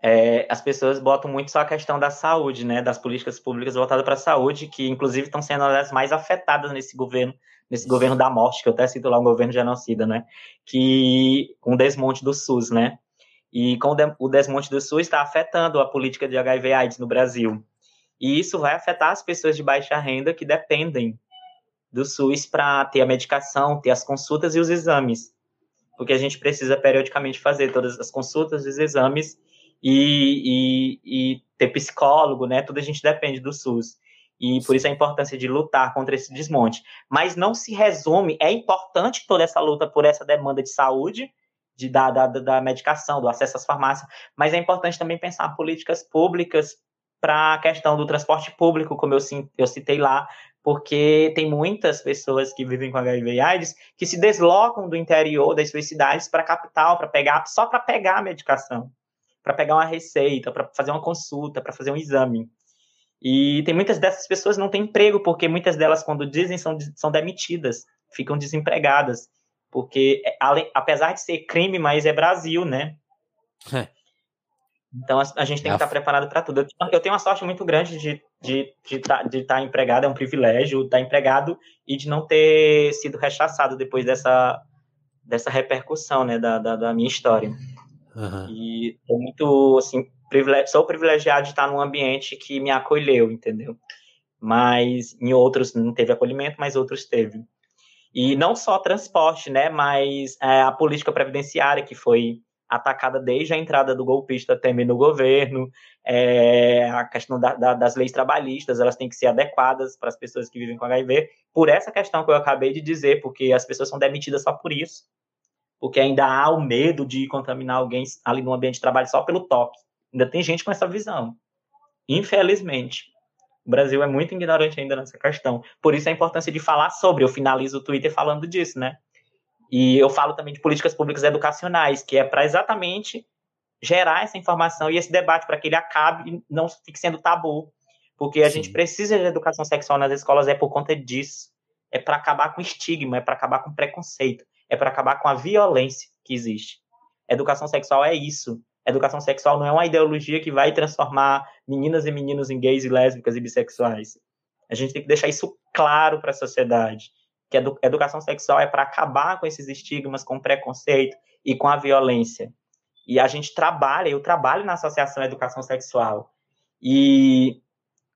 é, as pessoas botam muito só a questão da saúde, né, das políticas públicas voltadas para a saúde, que inclusive estão sendo as mais afetadas nesse governo, nesse governo da morte, que eu até cito lá um governo genocida, né, que com o desmonte do SUS, né, e com o desmonte do SUS está afetando a política de HIV/AIDS no Brasil, e isso vai afetar as pessoas de baixa renda que dependem do SUS para ter a medicação, ter as consultas e os exames, porque a gente precisa periodicamente fazer todas as consultas e os exames e, e, e ter psicólogo, né? Tudo a gente depende do SUS. E por isso a importância de lutar contra esse desmonte. Mas não se resume, é importante toda essa luta por essa demanda de saúde, de, da, da, da medicação, do acesso às farmácias, mas é importante também pensar políticas públicas para a questão do transporte público, como eu, eu citei lá, porque tem muitas pessoas que vivem com HIV e AIDS que se deslocam do interior das suas cidades para a capital, para pegar só para pegar a medicação, para pegar uma receita, para fazer uma consulta, para fazer um exame. E tem muitas dessas pessoas que não têm emprego, porque muitas delas, quando dizem, são, são demitidas, ficam desempregadas. Porque, é, apesar de ser crime, mas é Brasil, né? É. Então a, a gente tem que estar preparado para tudo. Eu, eu, tenho uma sorte muito grande de de de tá, de estar tá empregado, é um privilégio estar tá empregado e de não ter sido rechaçado depois dessa dessa repercussão, né, da, da, da minha história. Uhum. E sou muito assim, privilegi sou privilegiado de estar num ambiente que me acolheu, entendeu? Mas em outros não teve acolhimento, mas outros teve. E não só transporte, né, mas é, a política previdenciária que foi atacada desde a entrada do golpista Temer no governo, é, a questão da, da, das leis trabalhistas, elas têm que ser adequadas para as pessoas que vivem com HIV, por essa questão que eu acabei de dizer, porque as pessoas são demitidas só por isso, porque ainda há o medo de contaminar alguém ali no ambiente de trabalho só pelo toque. Ainda tem gente com essa visão. Infelizmente. O Brasil é muito ignorante ainda nessa questão. Por isso a importância de falar sobre. Eu finalizo o Twitter falando disso, né? E eu falo também de políticas públicas educacionais, que é para exatamente gerar essa informação e esse debate para que ele acabe e não fique sendo tabu. Porque a Sim. gente precisa de educação sexual nas escolas é por conta disso. É para acabar com estigma, é para acabar com preconceito, é para acabar com a violência que existe. Educação sexual é isso. Educação sexual não é uma ideologia que vai transformar meninas e meninos em gays e lésbicas e bissexuais. A gente tem que deixar isso claro para a sociedade que edu educação sexual é para acabar com esses estigmas, com preconceito e com a violência. E a gente trabalha, eu trabalho na Associação Educação Sexual. E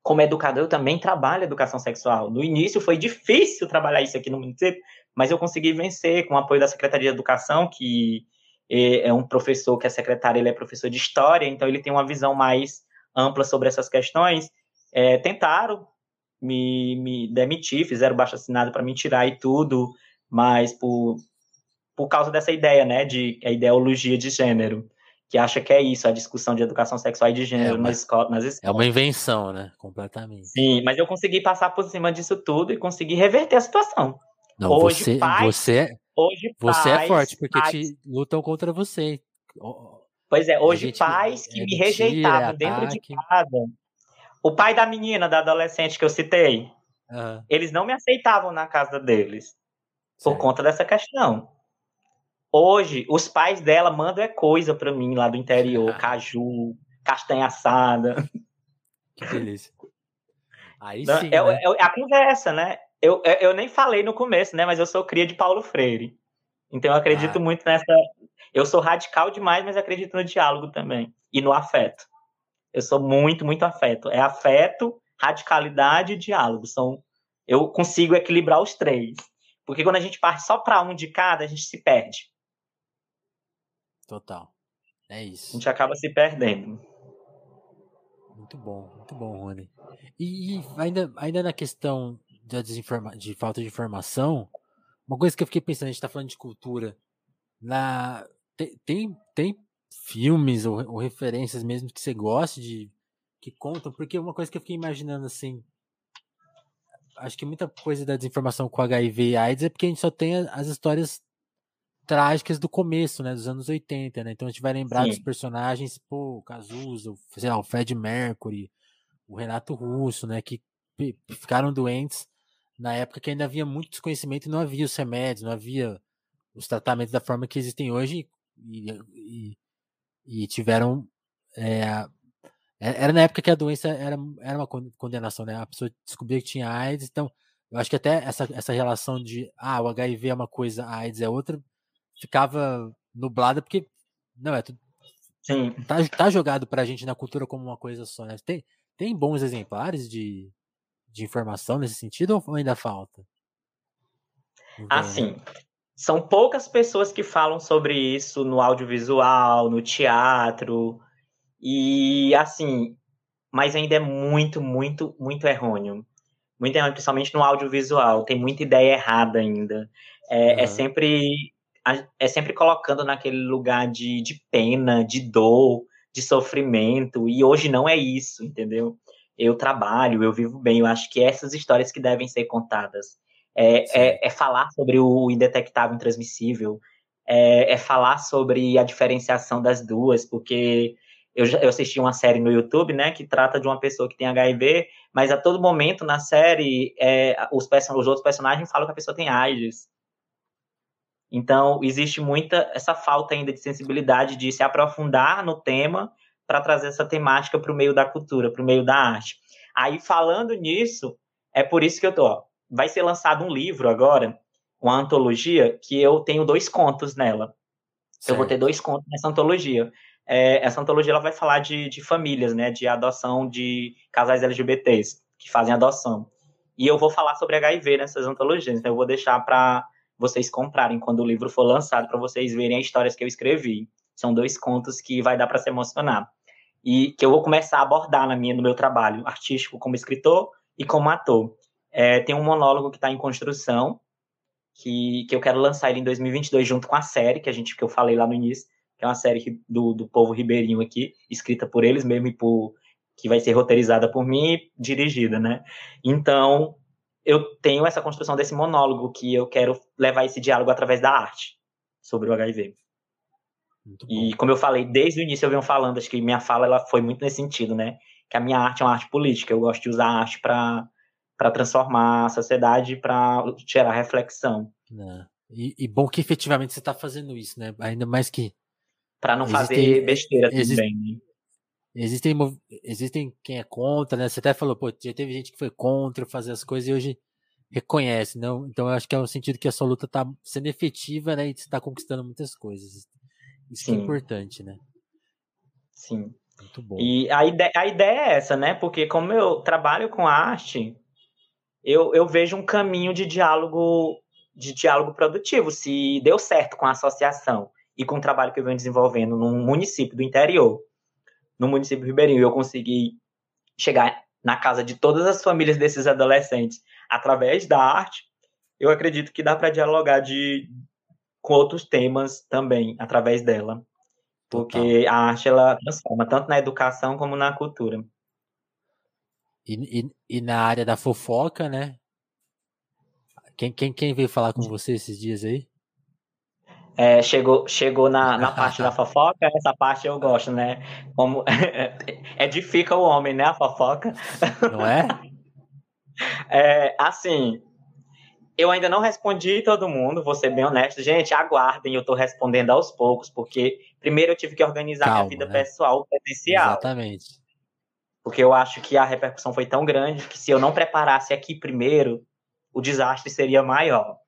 como educador, eu também trabalho educação sexual. No início foi difícil trabalhar isso aqui no município, mas eu consegui vencer com o apoio da Secretaria de Educação, que é, é um professor que é secretário, ele é professor de história, então ele tem uma visão mais ampla sobre essas questões. É, tentaram me, me demitir, fizeram baixo assinado para me tirar e tudo, mas por, por causa dessa ideia, né, de a ideologia de gênero, que acha que é isso, a discussão de educação sexual e de gênero é uma, nas, escolas, nas escolas. É uma invenção, né, completamente. Sim, mas eu consegui passar por cima disso tudo e consegui reverter a situação. Não, hoje, você, pais, você, hoje você é pais, é forte, porque pais, te lutam contra você. Pois é, hoje pais que é me rejeitavam dentro de casa o pai da menina, da adolescente que eu citei, uhum. eles não me aceitavam na casa deles por conta dessa questão. Hoje, os pais dela mandam é coisa para mim lá do interior, ah. caju, castanha assada. Que delícia. Aí não, sim, é, né? é, a conversa, né? Eu, é, eu nem falei no começo, né? Mas eu sou cria de Paulo Freire. Então eu acredito ah. muito nessa. Eu sou radical demais, mas acredito no diálogo também. E no afeto. Eu sou muito, muito afeto. É afeto, radicalidade e diálogo. São, eu consigo equilibrar os três. Porque quando a gente parte só para um de cada, a gente se perde. Total. É isso. A gente acaba se perdendo. Muito bom, muito bom, Rony. E, e ainda, ainda na questão da desinforma de falta de informação, uma coisa que eu fiquei pensando, a gente está falando de cultura. Na, tem, tem, tem filmes ou, ou, referências mesmo que você goste de que contam, porque uma coisa que eu fiquei imaginando assim, acho que muita coisa da desinformação com HIV e AIDS é porque a gente só tem as histórias trágicas do começo, né, dos anos 80, né? Então a gente vai lembrar Sim. dos personagens, pô, o Cazuza, sei lá, o Fred Mercury, o Renato Russo, né, que ficaram doentes na época que ainda havia muito desconhecimento e não havia os remédios, não havia os tratamentos da forma que existem hoje e, e e tiveram. É, era na época que a doença era, era uma condenação, né? A pessoa descobria que tinha AIDS, então eu acho que até essa, essa relação de ah, o HIV é uma coisa, a AIDS é outra, ficava nublada, porque não, é tudo. Sim. Tá, tá jogado pra gente na cultura como uma coisa só, né? Tem, tem bons exemplares de, de informação nesse sentido ou ainda falta? Assim, são poucas pessoas que falam sobre isso no audiovisual, no teatro, e assim, mas ainda é muito, muito, muito errôneo. Muito errôneo, principalmente no audiovisual. Tem muita ideia errada ainda. É, uhum. é sempre é sempre colocando naquele lugar de, de pena, de dor, de sofrimento, e hoje não é isso, entendeu? eu trabalho, eu vivo bem. Eu acho que essas histórias que devem ser contadas. É, é, é, falar sobre o indetectável intransmissível, é, é, falar sobre a diferenciação das duas, porque eu, eu assisti uma série no YouTube, né, que trata de uma pessoa que tem HIV, mas a todo momento na série é, os, os outros personagens falam que a pessoa tem AIDS. Então, existe muita essa falta ainda de sensibilidade de se aprofundar no tema para trazer essa temática para o meio da cultura, para o meio da arte. Aí, falando nisso, é por isso que eu tô. Ó, vai ser lançado um livro agora, uma antologia, que eu tenho dois contos nela. Certo. Eu vou ter dois contos nessa antologia. É, essa antologia ela vai falar de, de famílias, né, de adoção de casais LGBTs que fazem adoção. E eu vou falar sobre HIV nessas antologias. Então, eu vou deixar para vocês comprarem quando o livro for lançado, para vocês verem as histórias que eu escrevi. São dois contos que vai dar para se emocionar e que eu vou começar a abordar na minha, no meu trabalho artístico como escritor e como ator. É, tem um monólogo que está em construção, que, que eu quero lançar ele em 2022 junto com a série que a gente que eu falei lá no início, que é uma série do, do povo ribeirinho aqui, escrita por eles mesmo e por que vai ser roteirizada por mim e dirigida, né? Então, eu tenho essa construção desse monólogo que eu quero levar esse diálogo através da arte sobre o HIV. E como eu falei, desde o início eu venho falando, acho que minha fala ela foi muito nesse sentido, né? Que a minha arte é uma arte política, eu gosto de usar a arte para transformar a sociedade, para gerar reflexão. É. E, e, bom que efetivamente você está fazendo isso, né? Ainda mais que. Para não existem, fazer besteira existe, também. Né? Existem, existem quem é contra, né? Você até falou, pô, já teve gente que foi contra fazer as coisas e hoje reconhece, não? Então eu acho que é o sentido que a sua luta está sendo efetiva, né? E você está conquistando muitas coisas. Isso Sim. é importante, né? Sim. Muito bom. E a ideia, a ideia é essa, né? Porque como eu trabalho com arte, eu, eu vejo um caminho de diálogo de diálogo produtivo. Se deu certo com a associação e com o trabalho que eu venho desenvolvendo num município do interior, no município ribeirinho, eu consegui chegar na casa de todas as famílias desses adolescentes através da arte, eu acredito que dá para dialogar de, com outros temas também através dela. Porque Total. a arte ela transforma tanto na educação como na cultura. E, e, e, na área da fofoca, né? Quem, quem, quem veio falar com você esses dias aí? É, chegou chegou na, na parte da fofoca, essa parte eu gosto, né? Como edifica o homem, né? A fofoca. Não é? é assim, eu ainda não respondi todo mundo, vou ser bem honesto. Gente, aguardem, eu tô respondendo aos poucos, porque primeiro eu tive que organizar Calma, minha vida né? pessoal, presencial. Exatamente. Porque eu acho que a repercussão foi tão grande que se eu não preparasse aqui primeiro, o desastre seria maior.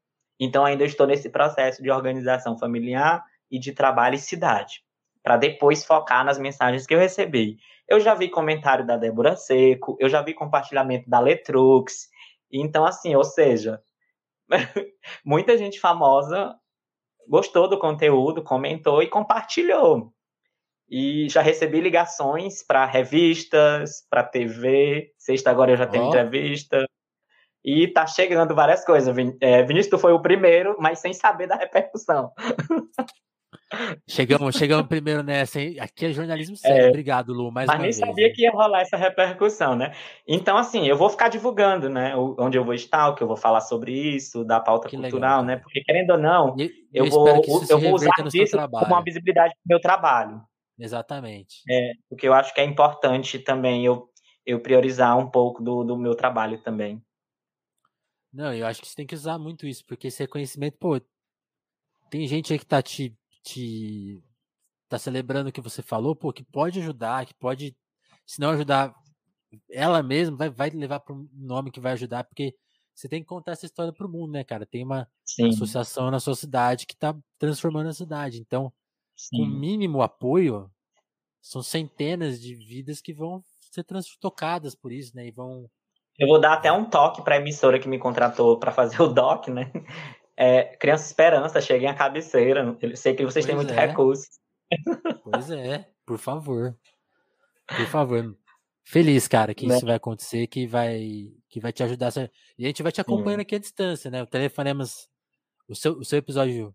Então ainda estou nesse processo de organização familiar e de trabalho e cidade, para depois focar nas mensagens que eu recebi. Eu já vi comentário da Débora Seco, eu já vi compartilhamento da Letrux. Então assim, ou seja, muita gente famosa gostou do conteúdo, comentou e compartilhou. E já recebi ligações para revistas, para TV. Sexta agora eu já tenho oh. entrevista. E tá chegando várias coisas. É, Vinícius, tu foi o primeiro, mas sem saber da repercussão. Chegamos, chegamos primeiro nessa, hein? Aqui é jornalismo sério. É, Obrigado, Lu. Mais mas nem vez, sabia hein? que ia rolar essa repercussão, né? Então, assim, eu vou ficar divulgando, né? Onde eu vou estar, o que eu vou falar sobre isso, da pauta que cultural, legal, né? Porque, querendo ou não, eu, eu vou, eu vou usar disso como uma visibilidade do meu trabalho. Exatamente. É, porque eu acho que é importante também eu, eu priorizar um pouco do, do meu trabalho também. Não, eu acho que você tem que usar muito isso, porque esse reconhecimento, pô, tem gente aí que tá te te tá celebrando o que você falou, pô, que pode ajudar, que pode, se não ajudar ela mesma, vai, vai levar para um nome que vai ajudar, porque você tem que contar essa história para o mundo, né, cara? Tem uma Sim. associação na sua cidade que está transformando a cidade. Então, Sim. com mínimo apoio, são centenas de vidas que vão ser tocadas por isso, né? E vão. Eu vou dar até um toque para a emissora que me contratou para fazer o doc, né? É, Criança Esperança, cheguem à cabeceira. Eu sei que vocês pois têm muito é. recurso. Pois é, por favor. Por favor. Feliz, cara, que né? isso vai acontecer, que vai, que vai te ajudar. E a gente vai te acompanhando Sim. aqui à distância, né? O Telefonemas. O seu, o seu episódio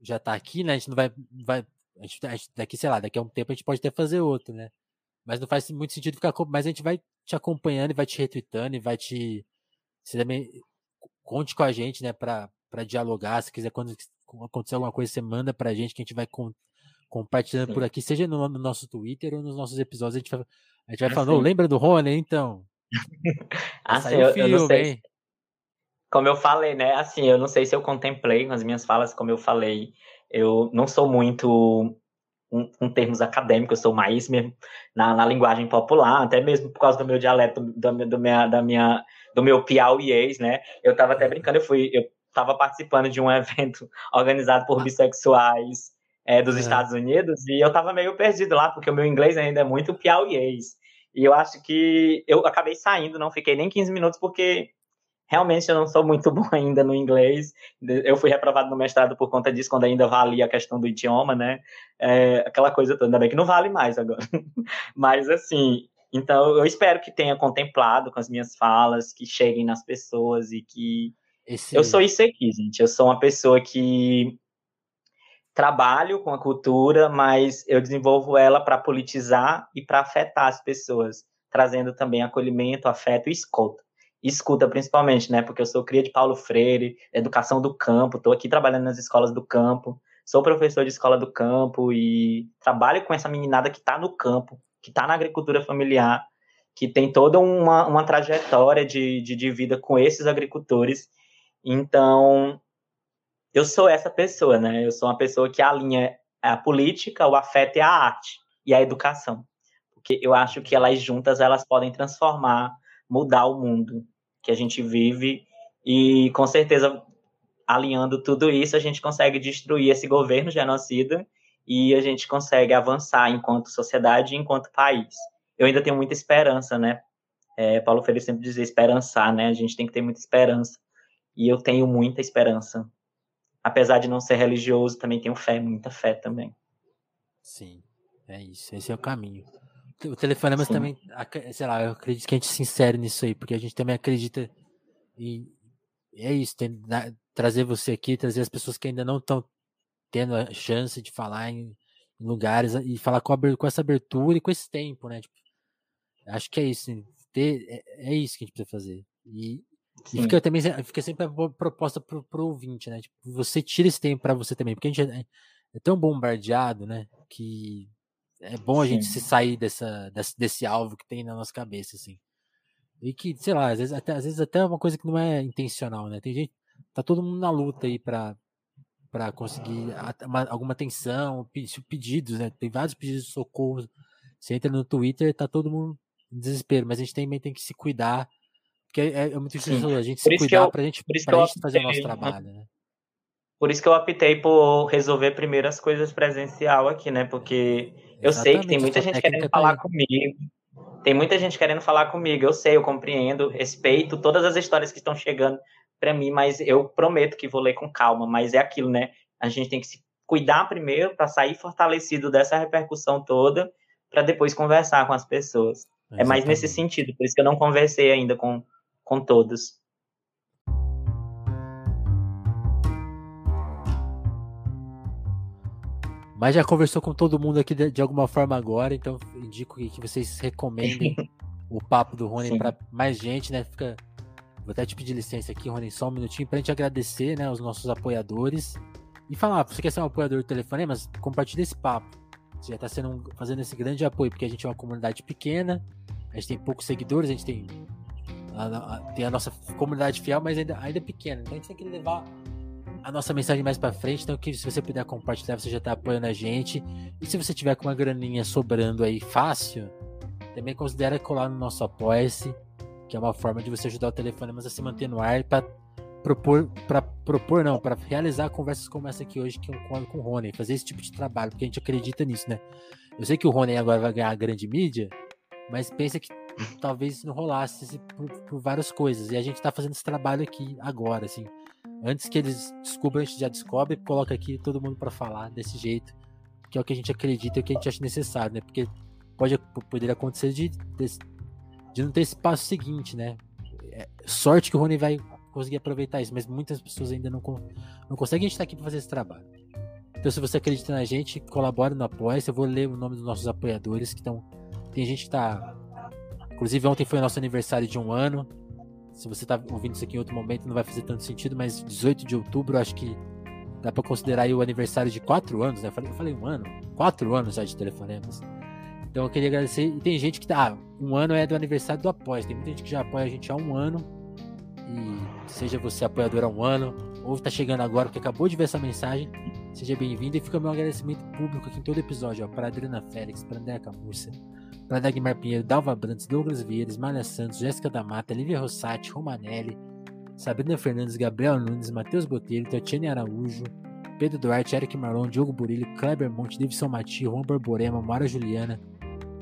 já tá aqui, né? A gente não vai. vai a gente, a gente, daqui, sei lá, daqui a um tempo a gente pode até fazer outro, né? Mas não faz muito sentido ficar. Mas a gente vai te acompanhando e vai te retweetando e vai te. Você também conte com a gente, né, para dialogar. Se quiser, quando acontecer alguma coisa, você manda pra gente que a gente vai com, compartilhando Sim. por aqui, seja no, no, nosso Twitter ou nos nossos episódios. A gente vai, a gente vai falando, lembra do Rony, então? assim, eu, filme, eu não sei. Como eu falei, né? Assim, eu não sei se eu contemplei nas minhas falas, como eu falei, eu não sou muito em termos acadêmicos, eu sou mais mesmo na, na, linguagem popular, até mesmo por causa do meu dialeto, do, do, minha, da minha, do meu piauiês, né? Eu tava até brincando, eu fui, eu tava participando de um evento organizado por bissexuais é, dos é. Estados Unidos e eu tava meio perdido lá, porque o meu inglês ainda é muito piauiês. E eu acho que eu acabei saindo, não fiquei nem 15 minutos, porque realmente eu não sou muito bom ainda no inglês. Eu fui reprovado no mestrado por conta disso, quando ainda valia a questão do idioma, né? É, aquela coisa toda, ainda bem que não vale mais agora. Mas, assim, então eu espero que tenha contemplado com as minhas falas, que cheguem nas pessoas e que. Esse... Eu sou isso aqui, gente. Eu sou uma pessoa que trabalho com a cultura, mas eu desenvolvo ela para politizar e para afetar as pessoas, trazendo também acolhimento, afeto e escuta. Escuta principalmente, né? Porque eu sou cria de Paulo Freire, educação do campo, estou aqui trabalhando nas escolas do campo, sou professor de escola do campo e trabalho com essa meninada que está no campo, que está na agricultura familiar, que tem toda uma, uma trajetória de, de, de vida com esses agricultores. Então, eu sou essa pessoa, né? Eu sou uma pessoa que alinha a política, o afeto e a arte e a educação. Porque eu acho que elas juntas elas podem transformar, mudar o mundo que a gente vive e com certeza alinhando tudo isso a gente consegue destruir esse governo genocida e a gente consegue avançar enquanto sociedade e enquanto país. Eu ainda tenho muita esperança, né? É, Paulo Freire sempre dizia esperançar, né? A gente tem que ter muita esperança. E eu tenho muita esperança apesar de não ser religioso, também tenho fé, muita fé também. Sim, é isso, esse é o caminho. O telefonema também, sei lá, eu acredito que a gente se insere nisso aí, porque a gente também acredita e é isso, tem, na, trazer você aqui, trazer as pessoas que ainda não estão tendo a chance de falar em, em lugares e falar com, a, com, essa abertura e com esse tempo, né? Tipo, acho que é isso, ter, é, é, isso que a gente precisa fazer. E, Sim. E fica também fica sempre a proposta pro, pro ouvinte, né? Tipo, você tira esse tempo para você também, porque a gente é, é, tão bombardeado, né? Que é bom a Sim. gente se sair dessa, desse, desse alvo que tem na nossa cabeça, assim. E que, sei lá, às vezes até, às vezes até é uma coisa que não é intencional, né? Tem gente, tá todo mundo na luta aí pra, pra conseguir uma, alguma atenção, pedidos, né? Tem vários pedidos de socorro. Você entra no Twitter, tá todo mundo em desespero, mas a gente também tem que se cuidar porque é, é muito difícil a gente se cuidar eu, pra gente, pra gente optei, fazer o nosso trabalho, né? Por isso que eu optei por resolver primeiro as coisas presencial aqui, né? Porque eu Exatamente, sei que tem muita gente querendo falar comigo. Tem muita gente querendo falar comigo. Eu sei, eu compreendo, respeito todas as histórias que estão chegando para mim, mas eu prometo que vou ler com calma. Mas é aquilo, né? A gente tem que se cuidar primeiro para sair fortalecido dessa repercussão toda, para depois conversar com as pessoas. Exatamente. É mais nesse sentido. Por isso que eu não conversei ainda com com todos. Mas já conversou com todo mundo aqui de, de alguma forma agora, então indico que vocês recomendem o papo do Rony para mais gente, né? Fica... Vou até te pedir licença aqui, Rony, só um minutinho para a gente agradecer né, os nossos apoiadores e falar, você quer ser um apoiador do telefone, mas compartilha esse papo. Você já está sendo fazendo esse grande apoio, porque a gente é uma comunidade pequena, a gente tem poucos seguidores, a gente tem a, a, tem a nossa comunidade fiel, mas ainda, ainda pequena. Então a gente tem que levar a nossa mensagem mais para frente. Então, que se você puder compartilhar, você já tá apoiando a gente. E se você tiver com uma graninha sobrando aí fácil, também considere colar no nosso Apoia-se, que é uma forma de você ajudar o Telefonemas a se manter no ar para propor, para propor não, para realizar conversas como essa aqui hoje com, com o Rony, fazer esse tipo de trabalho, porque a gente acredita nisso, né? Eu sei que o Rony agora vai ganhar a grande mídia, mas pensa que talvez não rolasse por, por, várias coisas. E a gente está fazendo esse trabalho aqui agora, assim. Antes que eles descubram, a gente já descobre, coloca aqui todo mundo para falar desse jeito, que é o que a gente acredita e o que a gente acha necessário, né? Porque pode poder acontecer de, de, de não ter esse passo seguinte, né? É, sorte que o Rony vai conseguir aproveitar isso, mas muitas pessoas ainda não, não conseguem. Gente tá aqui para fazer esse trabalho. Então, se você acredita na gente, colabore no Apoia. Eu vou ler o nome dos nossos apoiadores que estão Tem gente que tá. Inclusive, ontem foi o nosso aniversário de um ano. Se você tá ouvindo isso aqui em outro momento, não vai fazer tanto sentido, mas 18 de outubro, acho que dá para considerar aí o aniversário de quatro anos, né? Eu falei, um ano, quatro anos já de telefonemas. Então eu queria agradecer. E tem gente que tá. Ah, um ano é do aniversário do Apoia. Tem muita gente que já apoia a gente há um ano. E seja você apoiador há um ano, ou está chegando agora porque acabou de ver essa mensagem, seja bem-vindo e fica meu agradecimento público aqui em todo episódio, ó, para Adriana Félix, para Andréa Camurça, para Dagmar Pinheiro, Dalva Brandes, Douglas Vieira, Malha Santos, Jéssica da Mata, Lívia Rossati, Romanelli, Sabrina Fernandes, Gabriel Nunes, Matheus Botelho, Tatiane Araújo, Pedro Duarte, Eric Marlon, Diogo Burilli, Kleber Monte, Davidson Mati, Juan Borborema, Mara Juliana,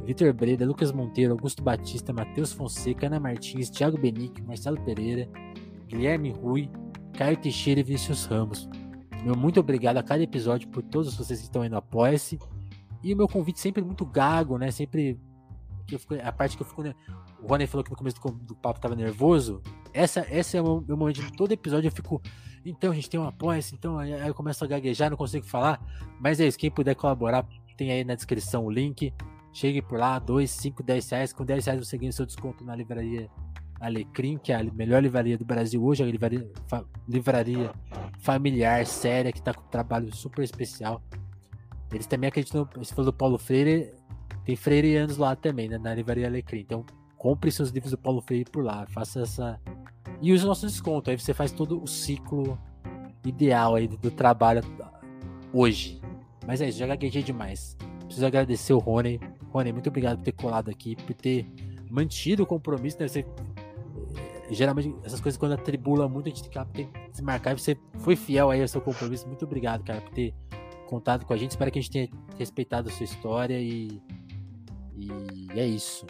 Vitor Breda, Lucas Monteiro, Augusto Batista, Matheus Fonseca, Ana Martins, Thiago Benique, Marcelo Pereira, Guilherme Rui, Caio Teixeira e Vinícius Ramos. Meu muito obrigado a cada episódio por todos vocês que estão indo apoia-se. E o meu convite sempre muito gago, né? Sempre. Que fico, a parte que eu fico. O Rony falou que no começo do, do papo tava nervoso. Essa, essa é o meu momento de todo episódio. Eu fico. Então, a gente tem um apoia-se. Então, aí eu começo a gaguejar, não consigo falar. Mas é isso. Quem puder colaborar, tem aí na descrição o link. Chegue por lá, 2, 5, 10 reais. Com 10 reais você ganha seu desconto na livraria Alecrim, que é a melhor livraria do Brasil hoje, a livraria, fa, livraria familiar, séria, que está com um trabalho super especial. Eles também acreditam, você falou do Paulo Freire, tem freireanos lá também, né, na livraria Alecrim. Então, compre seus livros do Paulo Freire por lá, faça essa. E use o nosso desconto, aí você faz todo o ciclo ideal aí do, trabalho hoje. Mas é isso, já gaguejei demais. Preciso agradecer o Rony. Rony, muito obrigado por ter colado aqui, por ter mantido o compromisso, né? Você geralmente essas coisas quando atribula muito, a gente tem que se marcar e você foi fiel aí ao seu compromisso. Muito obrigado, cara, por ter contado com a gente. Espero que a gente tenha respeitado a sua história e, e é isso.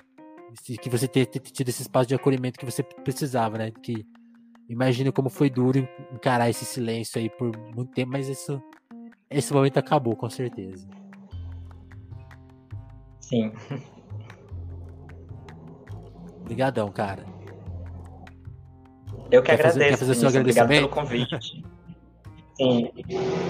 Que você tenha tido esse espaço de acolhimento que você precisava, né? Que imagina como foi duro encarar esse silêncio aí por muito tempo, mas isso, esse momento acabou, com certeza. Sim. Obrigadão, cara. Eu que quer agradeço. Fazer, fazer obrigado pelo convite. Sim,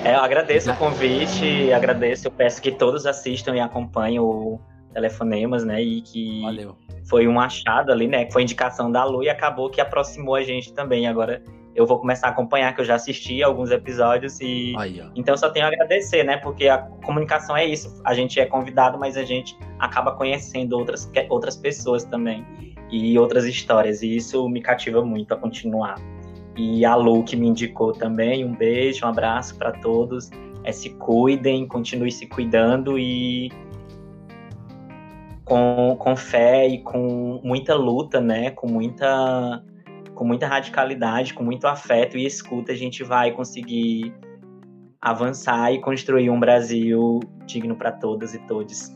é, eu agradeço o convite, agradeço, eu peço que todos assistam e acompanhem o Telefonemas, né, e que Valeu. foi um achado ali, né, que foi indicação da Lu e acabou que aproximou a gente também, agora eu vou começar a acompanhar, que eu já assisti alguns episódios e Aí, então só tenho a agradecer, né, porque a comunicação é isso, a gente é convidado, mas a gente acaba conhecendo outras, outras pessoas também e outras histórias, e isso me cativa muito a continuar. E a Lu que me indicou também, um beijo, um abraço para todos. É, se cuidem, continue se cuidando e com, com fé e com muita luta, né? Com muita, com muita radicalidade, com muito afeto e escuta, a gente vai conseguir avançar e construir um Brasil digno para todas e todos.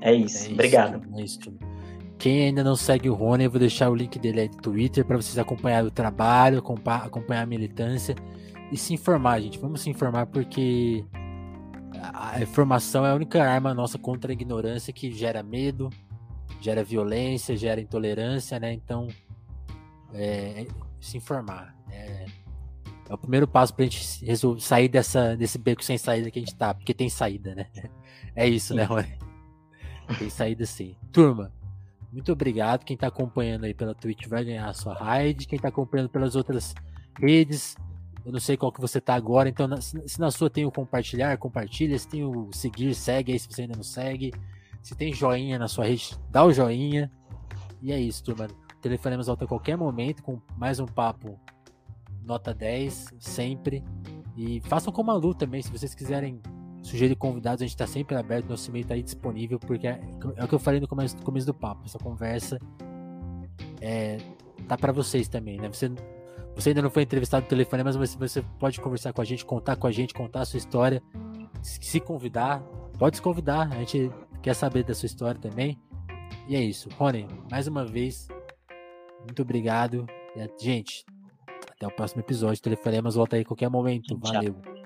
É isso. É isso Obrigado. É isso. Quem ainda não segue o Rony, eu vou deixar o link dele aí no Twitter para vocês acompanharem o trabalho, acompanhar a militância e se informar, gente. Vamos se informar porque a informação é a única arma nossa contra a ignorância que gera medo, gera violência, gera intolerância, né? Então, é, se informar. É, é, o primeiro passo para a gente resolver, sair dessa, desse beco sem saída que a gente tá, porque tem saída, né? É isso, né, Rony? Tem saída sim. Turma, muito obrigado. Quem está acompanhando aí pela Twitch vai ganhar a sua raid. Quem está acompanhando pelas outras redes, eu não sei qual que você está agora. Então, se na sua tem o compartilhar, compartilha. Se tem o seguir, segue aí se você ainda não segue. Se tem joinha na sua rede, dá o joinha. E é isso, turma. Telefonemos volta a qualquer momento com mais um papo nota 10, sempre. E façam como a Lu também, se vocês quiserem sugerir convidados, a gente está sempre aberto, nosso e-mail está aí disponível, porque é, é, o que eu falei no começo, começo do papo, essa conversa é, tá para vocês também, né? Você, você ainda não foi entrevistado no telefone, mas você, pode conversar com a gente, contar com a gente, contar a sua história, se convidar, pode se convidar, a gente quer saber da sua história também. E é isso. Rony, mais uma vez, muito obrigado. E, gente, até o próximo episódio. Telefonemas volta aí a qualquer momento. Valeu.